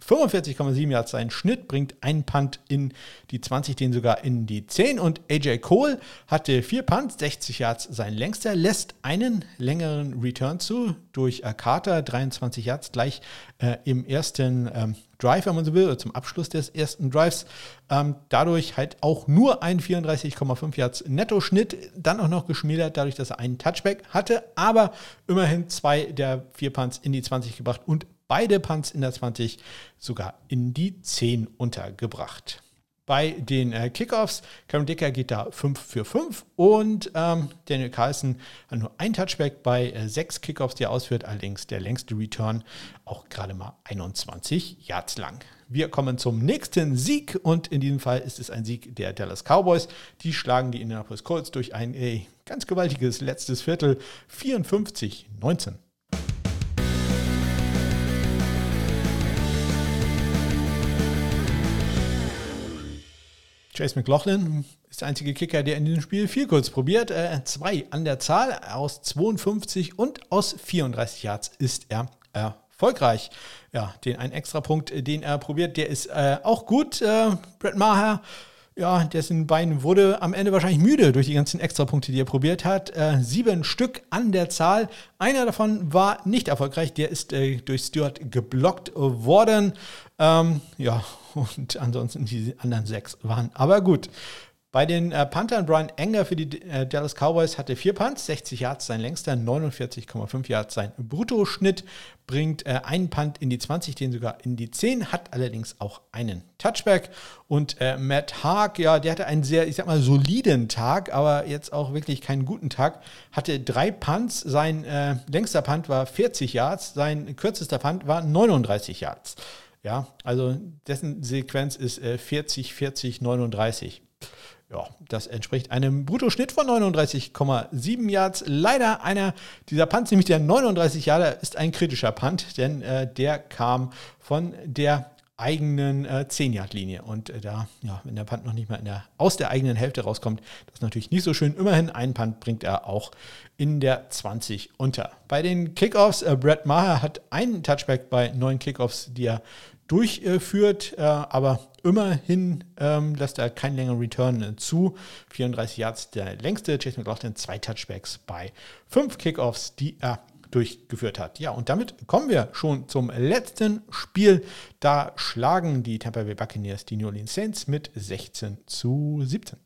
45,7 Yards sein Schnitt, bringt einen Punt in die 20, den sogar in die 10. Und AJ Cole hatte vier Punts, 60 Yards sein längster, lässt einen längeren Return zu durch äh, Carter, 23 Yards gleich äh, im ersten ähm, Drive, wenn man so will, oder zum Abschluss des ersten Drives. Ähm, dadurch halt auch nur ein 34,5 Yards Netto-Schnitt, dann auch noch geschmälert, dadurch, dass er einen Touchback hatte, aber immerhin zwei der vier Punts in die 20 gebracht und beide Punts in der 20 sogar in die 10 untergebracht. Bei den äh, Kickoffs, Cameron Dicker geht da 5 für 5 und ähm, Daniel Carlson hat nur ein Touchback bei äh, sechs Kickoffs, die er ausführt, allerdings der längste Return auch gerade mal 21 Yards lang. Wir kommen zum nächsten Sieg und in diesem Fall ist es ein Sieg der Dallas Cowboys. Die schlagen die Indianapolis Colts durch ein ey, ganz gewaltiges letztes Viertel 54-19. Chase McLaughlin ist der einzige Kicker, der in diesem Spiel viel kurz probiert. Äh, zwei an der Zahl aus 52 und aus 34 Yards ist er erfolgreich. Ja, den einen extra Punkt, den er probiert, der ist äh, auch gut. Äh, Brett Maher, ja, dessen Bein wurde am Ende wahrscheinlich müde durch die ganzen Extrapunkte, die er probiert hat. Äh, sieben Stück an der Zahl. Einer davon war nicht erfolgreich, der ist äh, durch Stewart geblockt worden. Ähm, ja, und ansonsten die anderen sechs waren aber gut. Bei den äh, Panthern, Brian Enger für die äh, Dallas Cowboys hatte vier Punts, 60 Yards sein längster, 49,5 Yards sein Bruttoschnitt, bringt äh, einen Punt in die 20, den sogar in die 10, hat allerdings auch einen Touchback. Und äh, Matt Haag, ja, der hatte einen sehr, ich sag mal, soliden Tag, aber jetzt auch wirklich keinen guten Tag. Hatte drei Punts, sein äh, längster Punt war 40 Yards, sein kürzester Punt war 39 Yards. Ja, also dessen Sequenz ist äh, 40, 40, 39. Ja, das entspricht einem Bruttoschnitt von 39,7 Yards. Leider einer dieser Punts, nämlich der 39 Yarder, ist ein kritischer Punt, denn äh, der kam von der eigenen äh, 10-Yard-Linie. Und äh, da, ja, wenn der Punt noch nicht mal der, aus der eigenen Hälfte rauskommt, das ist natürlich nicht so schön. Immerhin einen Punt bringt er auch in der 20 unter. Bei den Kickoffs, äh, Brett Maher hat einen Touchback bei neun Kickoffs, die er durchführt, äh, aber immerhin ähm, lässt er keinen längeren Return äh, zu. 34 Yards der längste. Chase McLaughlin zwei Touchbacks bei fünf Kickoffs, die er durchgeführt hat. Ja, und damit kommen wir schon zum letzten Spiel. Da schlagen die Tampa Bay Buccaneers die New Orleans Saints mit 16 zu 17.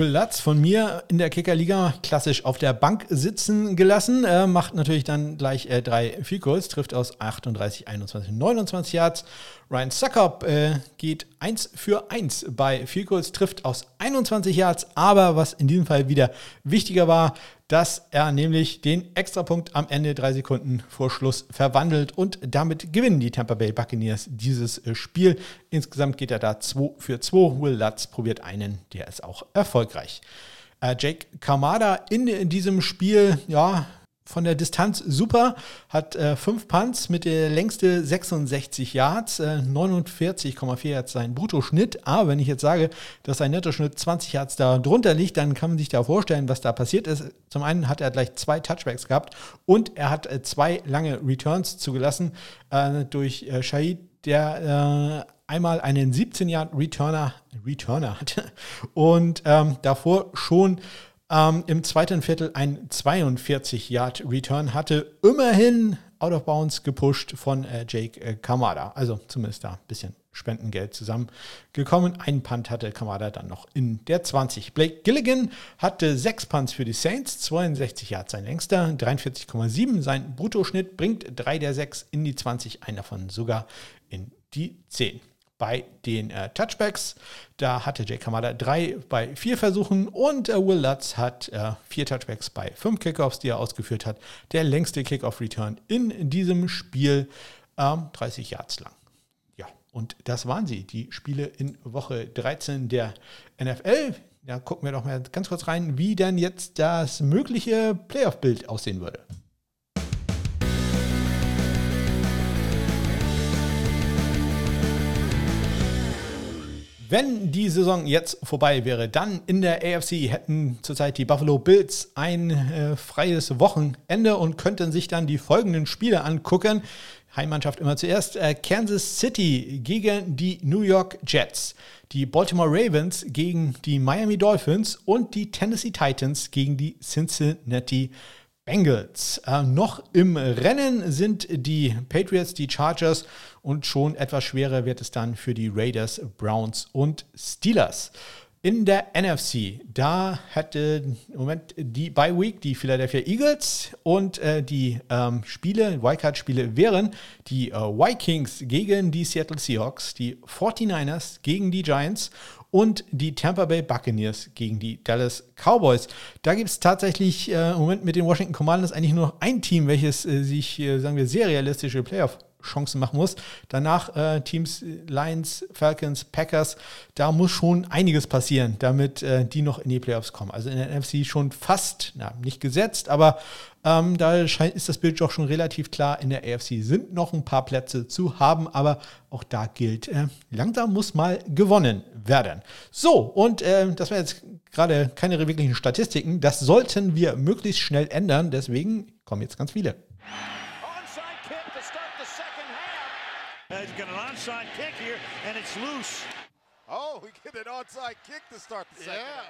Will Lutz von mir in der Kickerliga klassisch auf der Bank sitzen gelassen. Er macht natürlich dann gleich äh, drei Field Goals, trifft aus 38, 21, 29 Yards. Ryan Suckup äh, geht 1 für 1 bei Field Goals, trifft aus 21 Yards. Aber was in diesem Fall wieder wichtiger war, dass er nämlich den Extrapunkt am Ende drei Sekunden vor Schluss verwandelt und damit gewinnen die Tampa Bay Buccaneers dieses äh, Spiel. Insgesamt geht er da 2 für 2. Will Lutz probiert einen, der ist auch erfolgreich. Äh, Jake Kamada in, in diesem Spiel, ja, von der Distanz super, hat äh, fünf Punts mit der längste 66 Yards, äh, 49,4 Yards sein Bruttoschnitt. Aber wenn ich jetzt sage, dass sein Nettoschnitt 20 Yards da drunter liegt, dann kann man sich da vorstellen, was da passiert ist. Zum einen hat er gleich zwei Touchbacks gehabt und er hat äh, zwei lange Returns zugelassen äh, durch äh, Shahid der äh, einmal einen 17 Yard Returner, Returner hatte und ähm, davor schon ähm, im zweiten Viertel ein 42 Yard Return hatte. Immerhin out of bounds gepusht von äh, Jake äh, Kamada. Also zumindest da ein bisschen Spendengeld zusammengekommen. Ein Punt hatte Kamada dann noch in der 20. Blake Gilligan hatte sechs Punts für die Saints, 62 Yards sein längster, 43,7 sein Bruttoschnitt, bringt drei der sechs in die 20, einer davon sogar in die 10 bei den äh, Touchbacks. Da hatte Jake Kamada drei bei vier Versuchen und äh, Will Lutz hat äh, vier Touchbacks bei fünf Kickoffs, die er ausgeführt hat. Der längste Kickoff-Return in diesem Spiel, 30 ähm, Yards lang. Ja, und das waren sie, die Spiele in Woche 13 der NFL. Ja, gucken wir doch mal ganz kurz rein, wie denn jetzt das mögliche Playoff-Bild aussehen würde. Wenn die Saison jetzt vorbei wäre, dann in der AFC hätten zurzeit die Buffalo Bills ein äh, freies Wochenende und könnten sich dann die folgenden Spiele angucken. Heimmannschaft immer zuerst. Äh, Kansas City gegen die New York Jets, die Baltimore Ravens gegen die Miami Dolphins und die Tennessee Titans gegen die Cincinnati Bengals. Äh, noch im Rennen sind die Patriots, die Chargers und schon etwas schwerer wird es dann für die Raiders, Browns und Steelers. In der NFC, da hatte im Moment die Bye Week die Philadelphia Eagles und äh, die ähm, Spiele, Wildcard-Spiele wären die äh, Vikings gegen die Seattle Seahawks, die 49ers gegen die Giants und die Tampa Bay Buccaneers gegen die Dallas Cowboys. Da gibt es tatsächlich äh, im Moment mit den Washington Commanders eigentlich nur noch ein Team, welches äh, sich, äh, sagen wir, sehr realistische Playoff Chancen machen muss. Danach äh, Teams Lions, Falcons, Packers, da muss schon einiges passieren, damit äh, die noch in die Playoffs kommen. Also in der NFC schon fast, na, nicht gesetzt, aber ähm, da scheint, ist das Bild doch schon relativ klar. In der AFC sind noch ein paar Plätze zu haben, aber auch da gilt, äh, langsam muss mal gewonnen werden. So, und äh, das war jetzt gerade keine wirklichen Statistiken. Das sollten wir möglichst schnell ändern. Deswegen kommen jetzt ganz viele. Onside kick here, and it's loose. Oh, we get an onside kick to start the second. Yeah.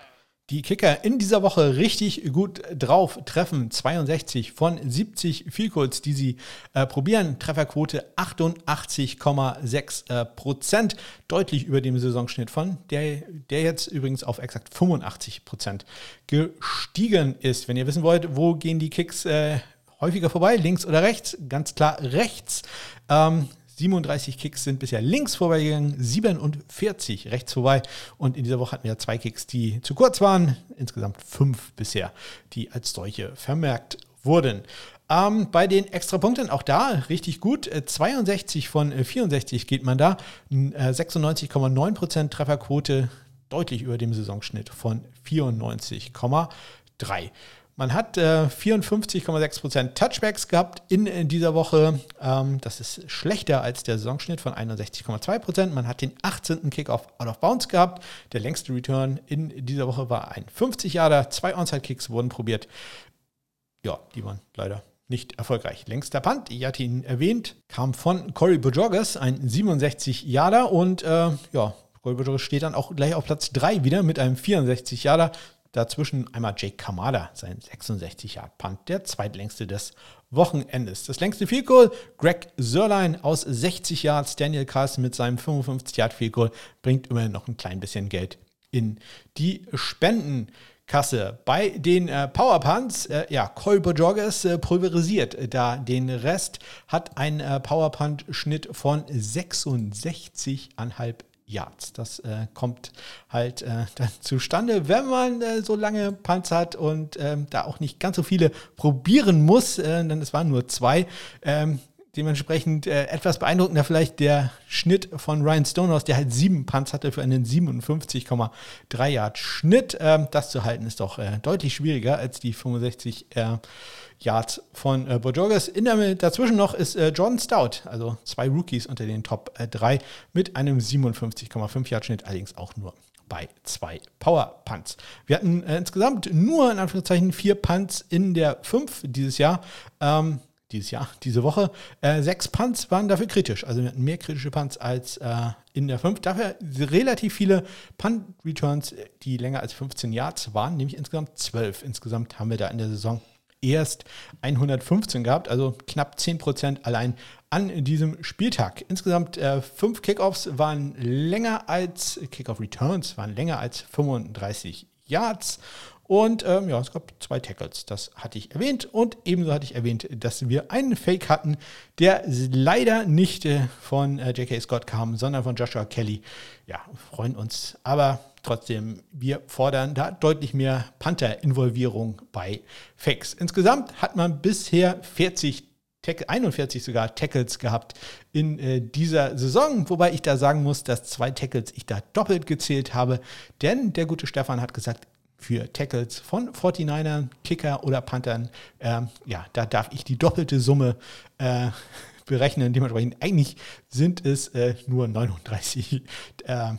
Die Kicker in dieser Woche richtig gut drauf treffen. 62 von 70 Vielkurs, die sie äh, probieren. Trefferquote 88,6 äh, Prozent. Deutlich über dem Saisonschnitt von, der, der jetzt übrigens auf exakt 85 Prozent gestiegen ist. Wenn ihr wissen wollt, wo gehen die Kicks äh, häufiger vorbei, links oder rechts? Ganz klar rechts. Ähm, 37 Kicks sind bisher links vorbeigegangen, 47 rechts vorbei. Und in dieser Woche hatten wir zwei Kicks, die zu kurz waren. Insgesamt fünf bisher, die als solche vermerkt wurden. Ähm, bei den Extrapunkten auch da richtig gut. 62 äh, von 64 geht man da. 96,9% äh, Trefferquote, deutlich über dem Saisonschnitt von 94,3%. Man hat äh, 54,6% Touchbacks gehabt in, in dieser Woche. Ähm, das ist schlechter als der Saisonschnitt von 61,2%. Man hat den 18. Kickoff out of bounds gehabt. Der längste Return in dieser Woche war ein 50-Jahrer. Zwei Onside-Kicks wurden probiert. Ja, die waren leider nicht erfolgreich. Längster Punt, ich hatte ihn erwähnt, kam von Corey Bojorges, ein 67 Jahre und äh, ja, Bojorges steht dann auch gleich auf Platz 3 wieder mit einem 64 Jahre. Dazwischen einmal Jake Kamada, sein 66 Yard Punt, der zweitlängste des Wochenendes. Das längste Field Goal, Greg Sörlein aus 60 Yards, Daniel Carlson mit seinem 55 Yard Field Goal bringt immerhin noch ein klein bisschen Geld in die Spendenkasse. Bei den äh, Power Punts, äh, ja, Colby Joggers äh, pulverisiert da den Rest, hat ein äh, Power Punt Schnitt von 66,5 Yards. Das äh, kommt halt äh, dann zustande, wenn man äh, so lange Punts hat und ähm, da auch nicht ganz so viele probieren muss, äh, denn es waren nur zwei. Ähm, dementsprechend äh, etwas beeindruckender vielleicht der Schnitt von Ryan Stonehouse, der halt sieben Punts hatte für einen 57,3 Yard Schnitt. Ähm, das zu halten ist doch äh, deutlich schwieriger als die 65 Yards von äh, Bojorges. In der, dazwischen noch ist äh, Jordan Stout, also zwei Rookies unter den Top 3 äh, mit einem 57,5 Yard Schnitt, allerdings auch nur bei zwei Power Punts. Wir hatten äh, insgesamt nur in Anführungszeichen vier Punts in der 5 dieses Jahr. Ähm, dieses Jahr, diese Woche. Äh, sechs Punts waren dafür kritisch. Also wir hatten mehr kritische Punts als äh, in der fünf. Dafür relativ viele Punt-Returns, die länger als 15 Yards waren, nämlich insgesamt zwölf. Insgesamt haben wir da in der Saison erst 115 gehabt, also knapp 10 Prozent allein an diesem Spieltag. Insgesamt äh, fünf Kickoffs waren länger als, Kickoff Returns waren länger als 35 Yards und ähm, ja, es gab zwei Tackles, das hatte ich erwähnt. Und ebenso hatte ich erwähnt, dass wir einen Fake hatten, der leider nicht äh, von äh, J.K. Scott kam, sondern von Joshua Kelly. Ja, freuen uns. Aber trotzdem, wir fordern da deutlich mehr Panther-Involvierung bei Fakes. Insgesamt hat man bisher 40 41 sogar Tackles gehabt in äh, dieser Saison, wobei ich da sagen muss, dass zwei Tackles ich da doppelt gezählt habe, denn der gute Stefan hat gesagt, für Tackles von 49ern, Kicker oder Panthern. Ähm, ja, da darf ich die doppelte Summe äh, berechnen. Dementsprechend eigentlich sind es äh, nur 39 äh,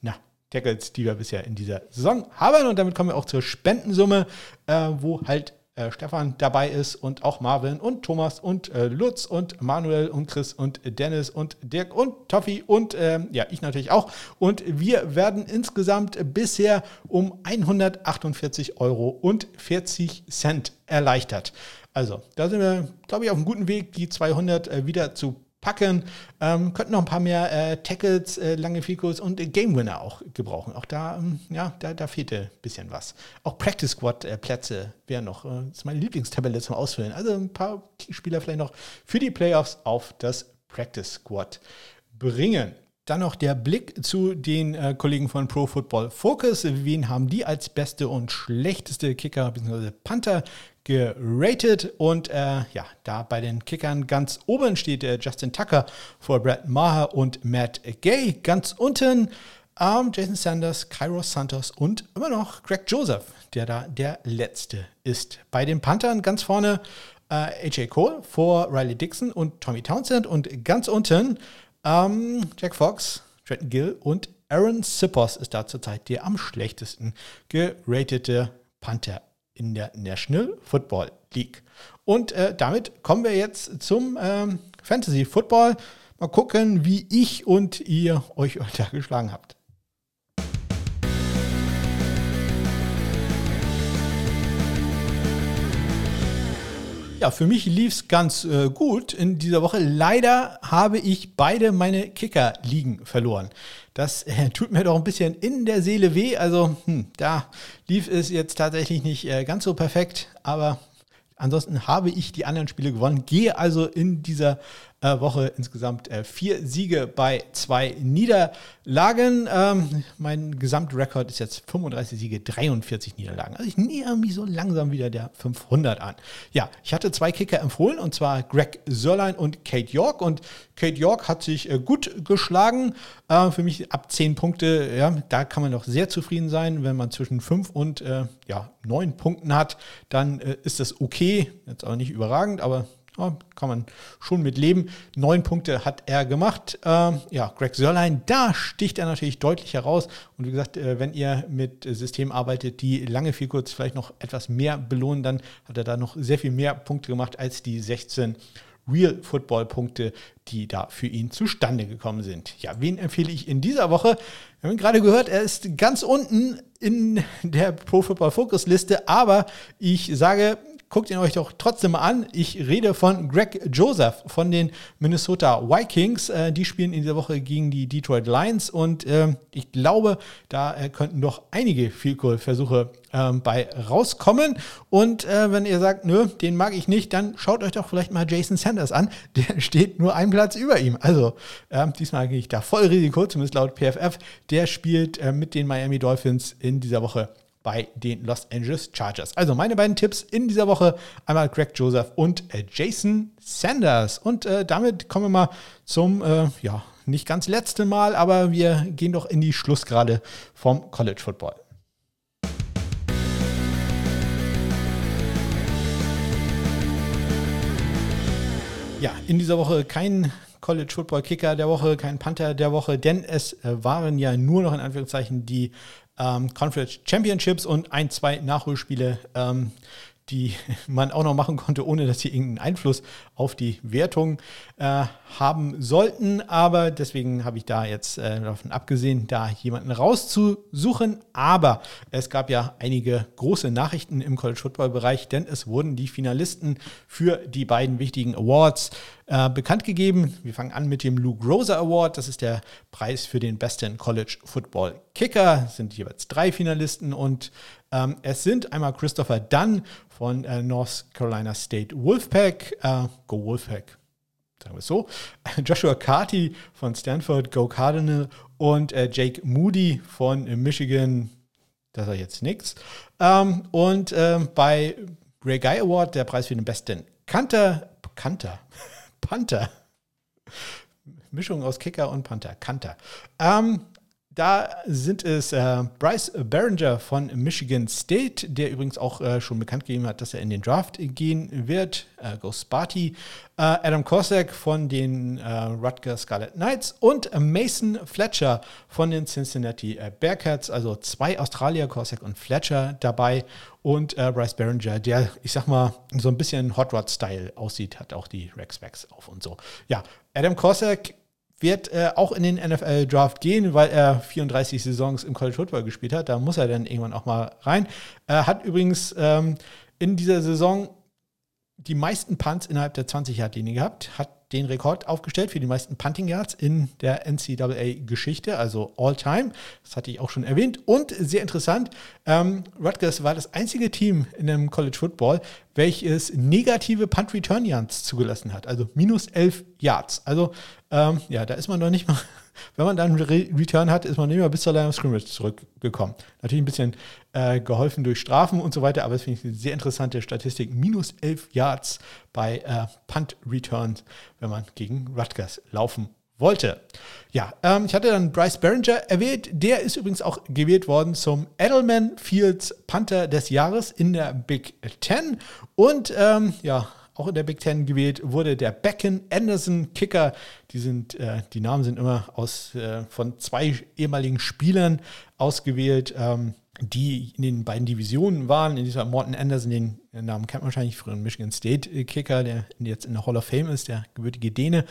na, Tackles, die wir bisher in dieser Saison haben. Und damit kommen wir auch zur Spendensumme, äh, wo halt äh, Stefan dabei ist und auch Marvin und Thomas und äh, Lutz und Manuel und Chris und Dennis und Dirk und Toffi und ähm, ja, ich natürlich auch. Und wir werden insgesamt bisher um 148 Euro und 40 Cent erleichtert. Also, da sind wir, glaube ich, auf einem guten Weg, die 200 äh, wieder zu packen. Ähm, könnten noch ein paar mehr äh, Tackles, äh, lange Ficos und äh, Game Winner auch gebrauchen. Auch da, ähm, ja, da, da fehlte ein bisschen was. Auch Practice Squad äh, Plätze wären noch, äh, das ist meine Lieblingstabelle zum Ausfüllen. Also ein paar Spieler vielleicht noch für die Playoffs auf das Practice Squad bringen. Dann noch der Blick zu den äh, Kollegen von Pro Football Focus. Wen haben die als beste und schlechteste Kicker bzw. Panther geratet? Und äh, ja, da bei den Kickern ganz oben steht äh, Justin Tucker vor Brad Maher und Matt Gay. Ganz unten ähm, Jason Sanders, Kairos Santos und immer noch Greg Joseph, der da der letzte ist. Bei den Panthern ganz vorne äh, AJ Cole vor Riley Dixon und Tommy Townsend und ganz unten ähm, Jack Fox, Trenton Gill und Aaron Sippos ist da zurzeit der am schlechtesten geratete Panther in der National Football League. Und äh, damit kommen wir jetzt zum ähm, Fantasy Football. Mal gucken, wie ich und ihr euch untergeschlagen habt. Ja, für mich lief es ganz äh, gut in dieser Woche. Leider habe ich beide meine Kicker-Ligen verloren. Das äh, tut mir doch ein bisschen in der Seele weh. Also hm, da lief es jetzt tatsächlich nicht äh, ganz so perfekt, aber ansonsten habe ich die anderen Spiele gewonnen. Gehe also in dieser Woche insgesamt äh, vier Siege bei zwei Niederlagen. Ähm, mein Gesamtrekord ist jetzt 35 Siege, 43 Niederlagen. Also ich nähere mich so langsam wieder der 500 an. Ja, ich hatte zwei Kicker empfohlen und zwar Greg Sörlein und Kate York. Und Kate York hat sich äh, gut geschlagen. Äh, für mich ab 10 Punkte, ja, da kann man doch sehr zufrieden sein. Wenn man zwischen 5 und äh, ja, 9 Punkten hat, dann äh, ist das okay. Jetzt auch nicht überragend, aber ja, kann man schon mit leben. Neun Punkte hat er gemacht. Ähm, ja, Greg Sörlein, da sticht er natürlich deutlich heraus. Und wie gesagt, äh, wenn ihr mit Systemen arbeitet, die lange viel kurz vielleicht noch etwas mehr belohnen, dann hat er da noch sehr viel mehr Punkte gemacht als die 16 Real Football Punkte, die da für ihn zustande gekommen sind. Ja, wen empfehle ich in dieser Woche? Wir haben gerade gehört, er ist ganz unten in der Pro Football Focus Liste, aber ich sage, guckt ihn euch doch trotzdem mal an. Ich rede von Greg Joseph von den Minnesota Vikings. Äh, die spielen in dieser Woche gegen die Detroit Lions und äh, ich glaube, da äh, könnten doch einige Field Goal Versuche ähm, bei rauskommen. Und äh, wenn ihr sagt, nö, den mag ich nicht, dann schaut euch doch vielleicht mal Jason Sanders an. Der steht nur einen Platz über ihm. Also ähm, diesmal gehe ich da voll Risiko, zumindest laut PFF. Der spielt mit den Miami Dolphins in dieser Woche bei den Los Angeles Chargers. Also meine beiden Tipps in dieser Woche, einmal Greg Joseph und äh, Jason Sanders. Und äh, damit kommen wir mal zum, äh, ja, nicht ganz letzten Mal, aber wir gehen doch in die Schlussgrade vom College Football. Ja, in dieser Woche kein College Football Kicker der Woche, kein Panther der Woche, denn es äh, waren ja nur noch in Anführungszeichen die ähm, Conference Championships und ein, zwei Nachholspiele ähm, die man auch noch machen konnte, ohne dass sie irgendeinen Einfluss auf die Wertung äh, haben sollten. Aber deswegen habe ich da jetzt äh, davon abgesehen, da jemanden rauszusuchen. Aber es gab ja einige große Nachrichten im College Football Bereich, denn es wurden die Finalisten für die beiden wichtigen Awards äh, bekannt gegeben. Wir fangen an mit dem Luke Rosa Award. Das ist der Preis für den besten College Football Kicker. Sind jeweils drei Finalisten und ähm, es sind einmal Christopher Dunn von äh, North Carolina State Wolfpack. Äh, go Wolfpack, sagen wir es so. Joshua Carty von Stanford, Go Cardinal. Und äh, Jake Moody von Michigan, das ist jetzt nichts. Ähm, und ähm, bei Ray Guy Award, der Preis für den besten Kanter, Kanter, Panther. Mischung aus Kicker und Panther, Kanter. Ähm, da sind es äh, Bryce Barringer von Michigan State, der übrigens auch äh, schon bekannt gegeben hat, dass er in den Draft gehen wird. Äh, Go Sparty. Äh, Adam Korsak von den äh, Rutgers Scarlet Knights und Mason Fletcher von den Cincinnati äh, Bearcats. Also zwei Australier, Korsak und Fletcher dabei. Und äh, Bryce Barringer, der, ich sag mal, so ein bisschen Hot Rod-Style aussieht, hat auch die Rex Specs auf und so. Ja, Adam Korsak wird äh, auch in den NFL-Draft gehen, weil er 34 Saisons im College Football gespielt hat. Da muss er dann irgendwann auch mal rein. Er hat übrigens ähm, in dieser Saison die meisten Punts innerhalb der 20-Yard-Linie gehabt, hat den Rekord aufgestellt für die meisten Punting Yards in der NCAA-Geschichte, also All-Time. Das hatte ich auch schon erwähnt. Und sehr interessant, ähm, Rutgers war das einzige Team in dem College Football, welches negative Punt-Return Yards zugelassen hat, also minus 11 Yards. Also ähm, ja, da ist man noch nicht mal wenn man dann Re Return hat, ist man mehr bis zur Line of Scrimmage zurückgekommen. Natürlich ein bisschen äh, geholfen durch Strafen und so weiter, aber das finde ich eine sehr interessante Statistik. Minus 11 Yards bei äh, Punt Returns, wenn man gegen Rutgers laufen wollte. Ja, ähm, ich hatte dann Bryce Barringer erwähnt. Der ist übrigens auch gewählt worden zum Edelman Fields Panther des Jahres in der Big Ten. Und ähm, ja, auch in der Big Ten gewählt wurde der Becken Anderson Kicker. Die, sind, äh, die Namen sind immer aus, äh, von zwei ehemaligen Spielern ausgewählt, ähm, die in den beiden Divisionen waren. In dieser Morton Anderson, den Namen kennt man wahrscheinlich früher Michigan State Kicker, der jetzt in der Hall of Fame ist, der gebürtige Däne.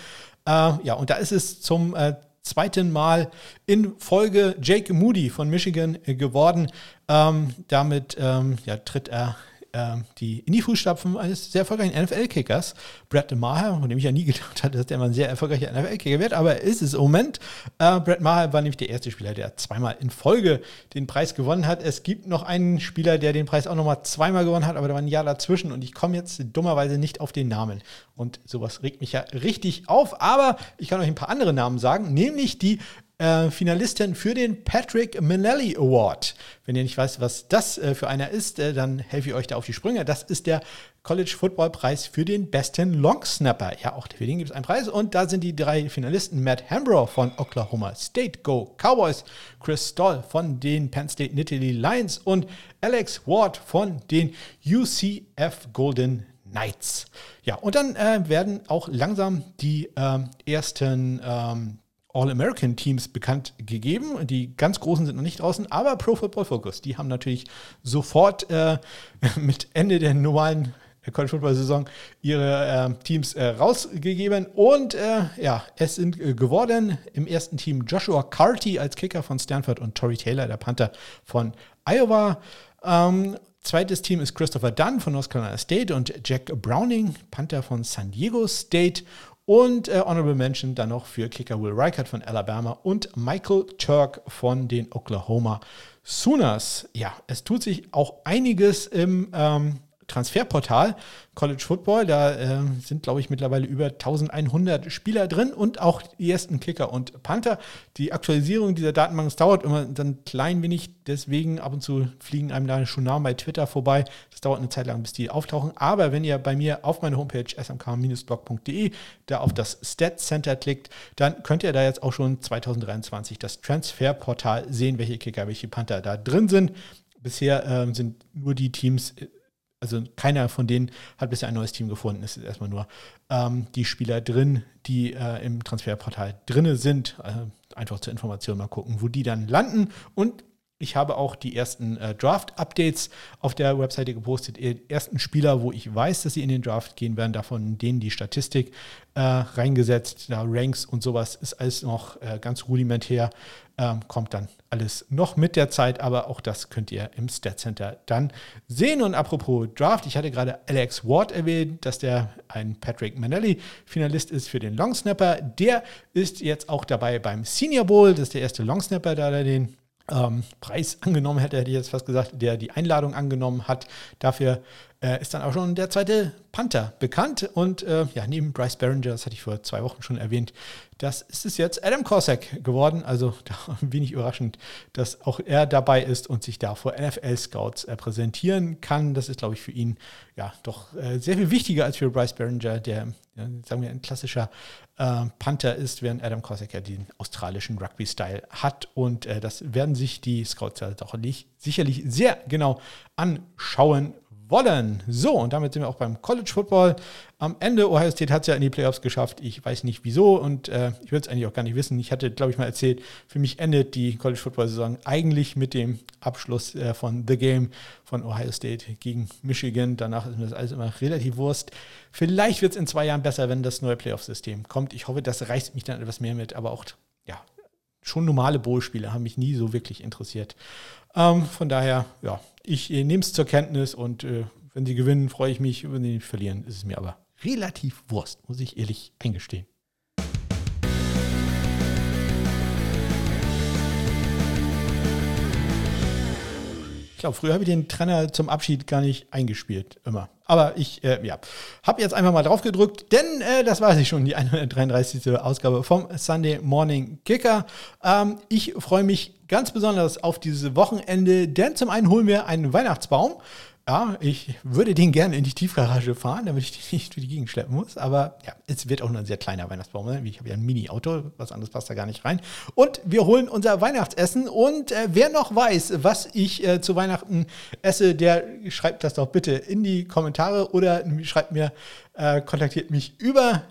Äh, ja, und da ist es zum äh, zweiten Mal in Folge Jake Moody von Michigan äh, geworden. Ähm, damit ähm, ja, tritt er äh, die in die Fußstapfen eines sehr erfolgreichen NFL-Kickers, Brad Maher, von dem ich ja nie gedacht hatte, dass der mal ein sehr erfolgreicher NFL-Kicker wird, aber er ist es im Moment. Äh, Brad Maher war nämlich der erste Spieler, der zweimal in Folge den Preis gewonnen hat. Es gibt noch einen Spieler, der den Preis auch nochmal zweimal gewonnen hat, aber da war ein Jahr dazwischen und ich komme jetzt dummerweise nicht auf den Namen. Und sowas regt mich ja richtig auf, aber ich kann euch ein paar andere Namen sagen, nämlich die äh, Finalistin für den Patrick Minnelli Award. Wenn ihr nicht weißt, was das äh, für einer ist, äh, dann helfe ich euch da auf die Sprünge. Das ist der College Football Preis für den besten Long Snapper. Ja, auch für den gibt es einen Preis. Und da sind die drei Finalisten: Matt Hambrough von Oklahoma State Go Cowboys, Chris Stoll von den Penn State Nittany Lions und Alex Ward von den UCF Golden Knights. Ja, und dann äh, werden auch langsam die ähm, ersten ähm, All-American-Teams bekannt gegeben. Die ganz großen sind noch nicht draußen, aber Pro Football Focus, die haben natürlich sofort äh, mit Ende der normalen College Football Saison ihre äh, Teams äh, rausgegeben. Und äh, ja, es sind äh, geworden im ersten Team Joshua Carty als Kicker von Stanford und Tory Taylor, der Panther von Iowa. Ähm, zweites Team ist Christopher Dunn von North Carolina State und Jack Browning, Panther von San Diego State. Und äh, Honorable Mention dann noch für Kicker Will Reichert von Alabama und Michael Turk von den Oklahoma Sooners. Ja, es tut sich auch einiges im ähm, Transferportal College Football. Da äh, sind, glaube ich, mittlerweile über 1100 Spieler drin und auch die ersten Kicker und Panther. Die Aktualisierung dieser Datenbank dauert immer dann ein klein wenig, deswegen ab und zu fliegen einem da schon Namen bei Twitter vorbei. Das dauert eine Zeit lang, bis die auftauchen. Aber wenn ihr bei mir auf meine Homepage smk-blog.de da auf das Stat Center klickt, dann könnt ihr da jetzt auch schon 2023 das Transferportal sehen, welche Kicker, welche Panther da drin sind. Bisher äh, sind nur die Teams also keiner von denen hat bisher ein neues Team gefunden. Es ist erstmal nur ähm, die Spieler drin, die äh, im Transferportal drin sind. Äh, einfach zur Information mal gucken, wo die dann landen. Und Ich habe auch die ersten äh, Draft-Updates auf der Webseite gepostet. Die ersten Spieler, wo ich weiß, dass sie in den Draft gehen werden, davon denen die Statistik äh, reingesetzt, da Ranks und sowas ist alles noch äh, ganz rudimentär. Ähm, kommt dann alles noch mit der Zeit, aber auch das könnt ihr im Stat Center dann sehen. Und apropos Draft, ich hatte gerade Alex Ward erwähnt, dass der ein Patrick Manelli-Finalist ist für den Longsnapper. Der ist jetzt auch dabei beim Senior Bowl. Das ist der erste Longsnapper, da er den ähm, Preis angenommen hätte, hätte ich jetzt fast gesagt, der die Einladung angenommen hat. Dafür äh, ist dann auch schon der zweite Panther bekannt. Und äh, ja, neben Bryce Barringer, das hatte ich vor zwei Wochen schon erwähnt, das ist es jetzt Adam Korsak geworden. Also wenig überraschend, dass auch er dabei ist und sich da vor NFL-Scouts äh, präsentieren kann. Das ist, glaube ich, für ihn ja doch äh, sehr viel wichtiger als für Bryce Barringer, der, ja, sagen wir, ein klassischer äh, Panther ist, während Adam Korsak ja den australischen Rugby-Style hat. Und äh, das werden sich die Scouts ja doch sicherlich sehr genau anschauen wollen. So, und damit sind wir auch beim College Football. Am Ende, Ohio State hat es ja in die Playoffs geschafft. Ich weiß nicht wieso und äh, ich würde es eigentlich auch gar nicht wissen. Ich hatte, glaube ich, mal erzählt, für mich endet die College Football-Saison eigentlich mit dem Abschluss äh, von The Game von Ohio State gegen Michigan. Danach ist mir das alles immer relativ Wurst. Vielleicht wird es in zwei Jahren besser, wenn das neue Playoff-System kommt. Ich hoffe, das reißt mich dann etwas mehr mit, aber auch, ja, schon normale Bowl-Spiele haben mich nie so wirklich interessiert. Ähm, von daher, ja, ich äh, nehme es zur Kenntnis und äh, wenn sie gewinnen, freue ich mich. Wenn sie verlieren, ist es mir aber relativ Wurst, muss ich ehrlich eingestehen. Ich glaube, früher habe ich den Trenner zum Abschied gar nicht eingespielt, immer. Aber ich, äh, ja, habe jetzt einfach mal drauf gedrückt, denn äh, das war sie schon, die 133. Ausgabe vom Sunday Morning Kicker. Ähm, ich freue mich ganz besonders auf dieses Wochenende, denn zum einen holen wir einen Weihnachtsbaum. Ja, ich würde den gerne in die Tiefgarage fahren, damit ich den nicht durch die Gegend schleppen muss. Aber ja, es wird auch nur ein sehr kleiner Weihnachtsbaum. Ne? Ich habe ja ein Mini-Auto, was anderes passt da gar nicht rein. Und wir holen unser Weihnachtsessen. Und äh, wer noch weiß, was ich äh, zu Weihnachten esse, der schreibt das doch bitte in die Kommentare oder schreibt mir, äh, kontaktiert mich über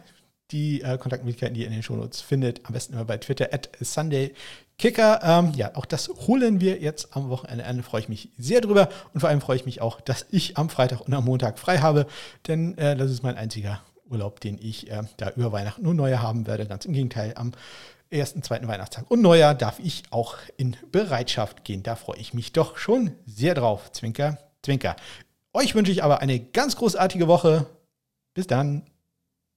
die äh, Kontaktmöglichkeiten, die ihr in den Shownotes findet. Am besten immer bei Twitter at Sunday Kicker. Ähm, ja, auch das holen wir jetzt am Wochenende an. Freue ich mich sehr drüber. Und vor allem freue ich mich auch, dass ich am Freitag und am Montag frei habe. Denn äh, das ist mein einziger Urlaub, den ich äh, da über Weihnachten nur Neujahr haben werde. Ganz im Gegenteil, am ersten, zweiten Weihnachtstag und Neujahr darf ich auch in Bereitschaft gehen. Da freue ich mich doch schon sehr drauf. Zwinker, Zwinker. Euch wünsche ich aber eine ganz großartige Woche. Bis dann.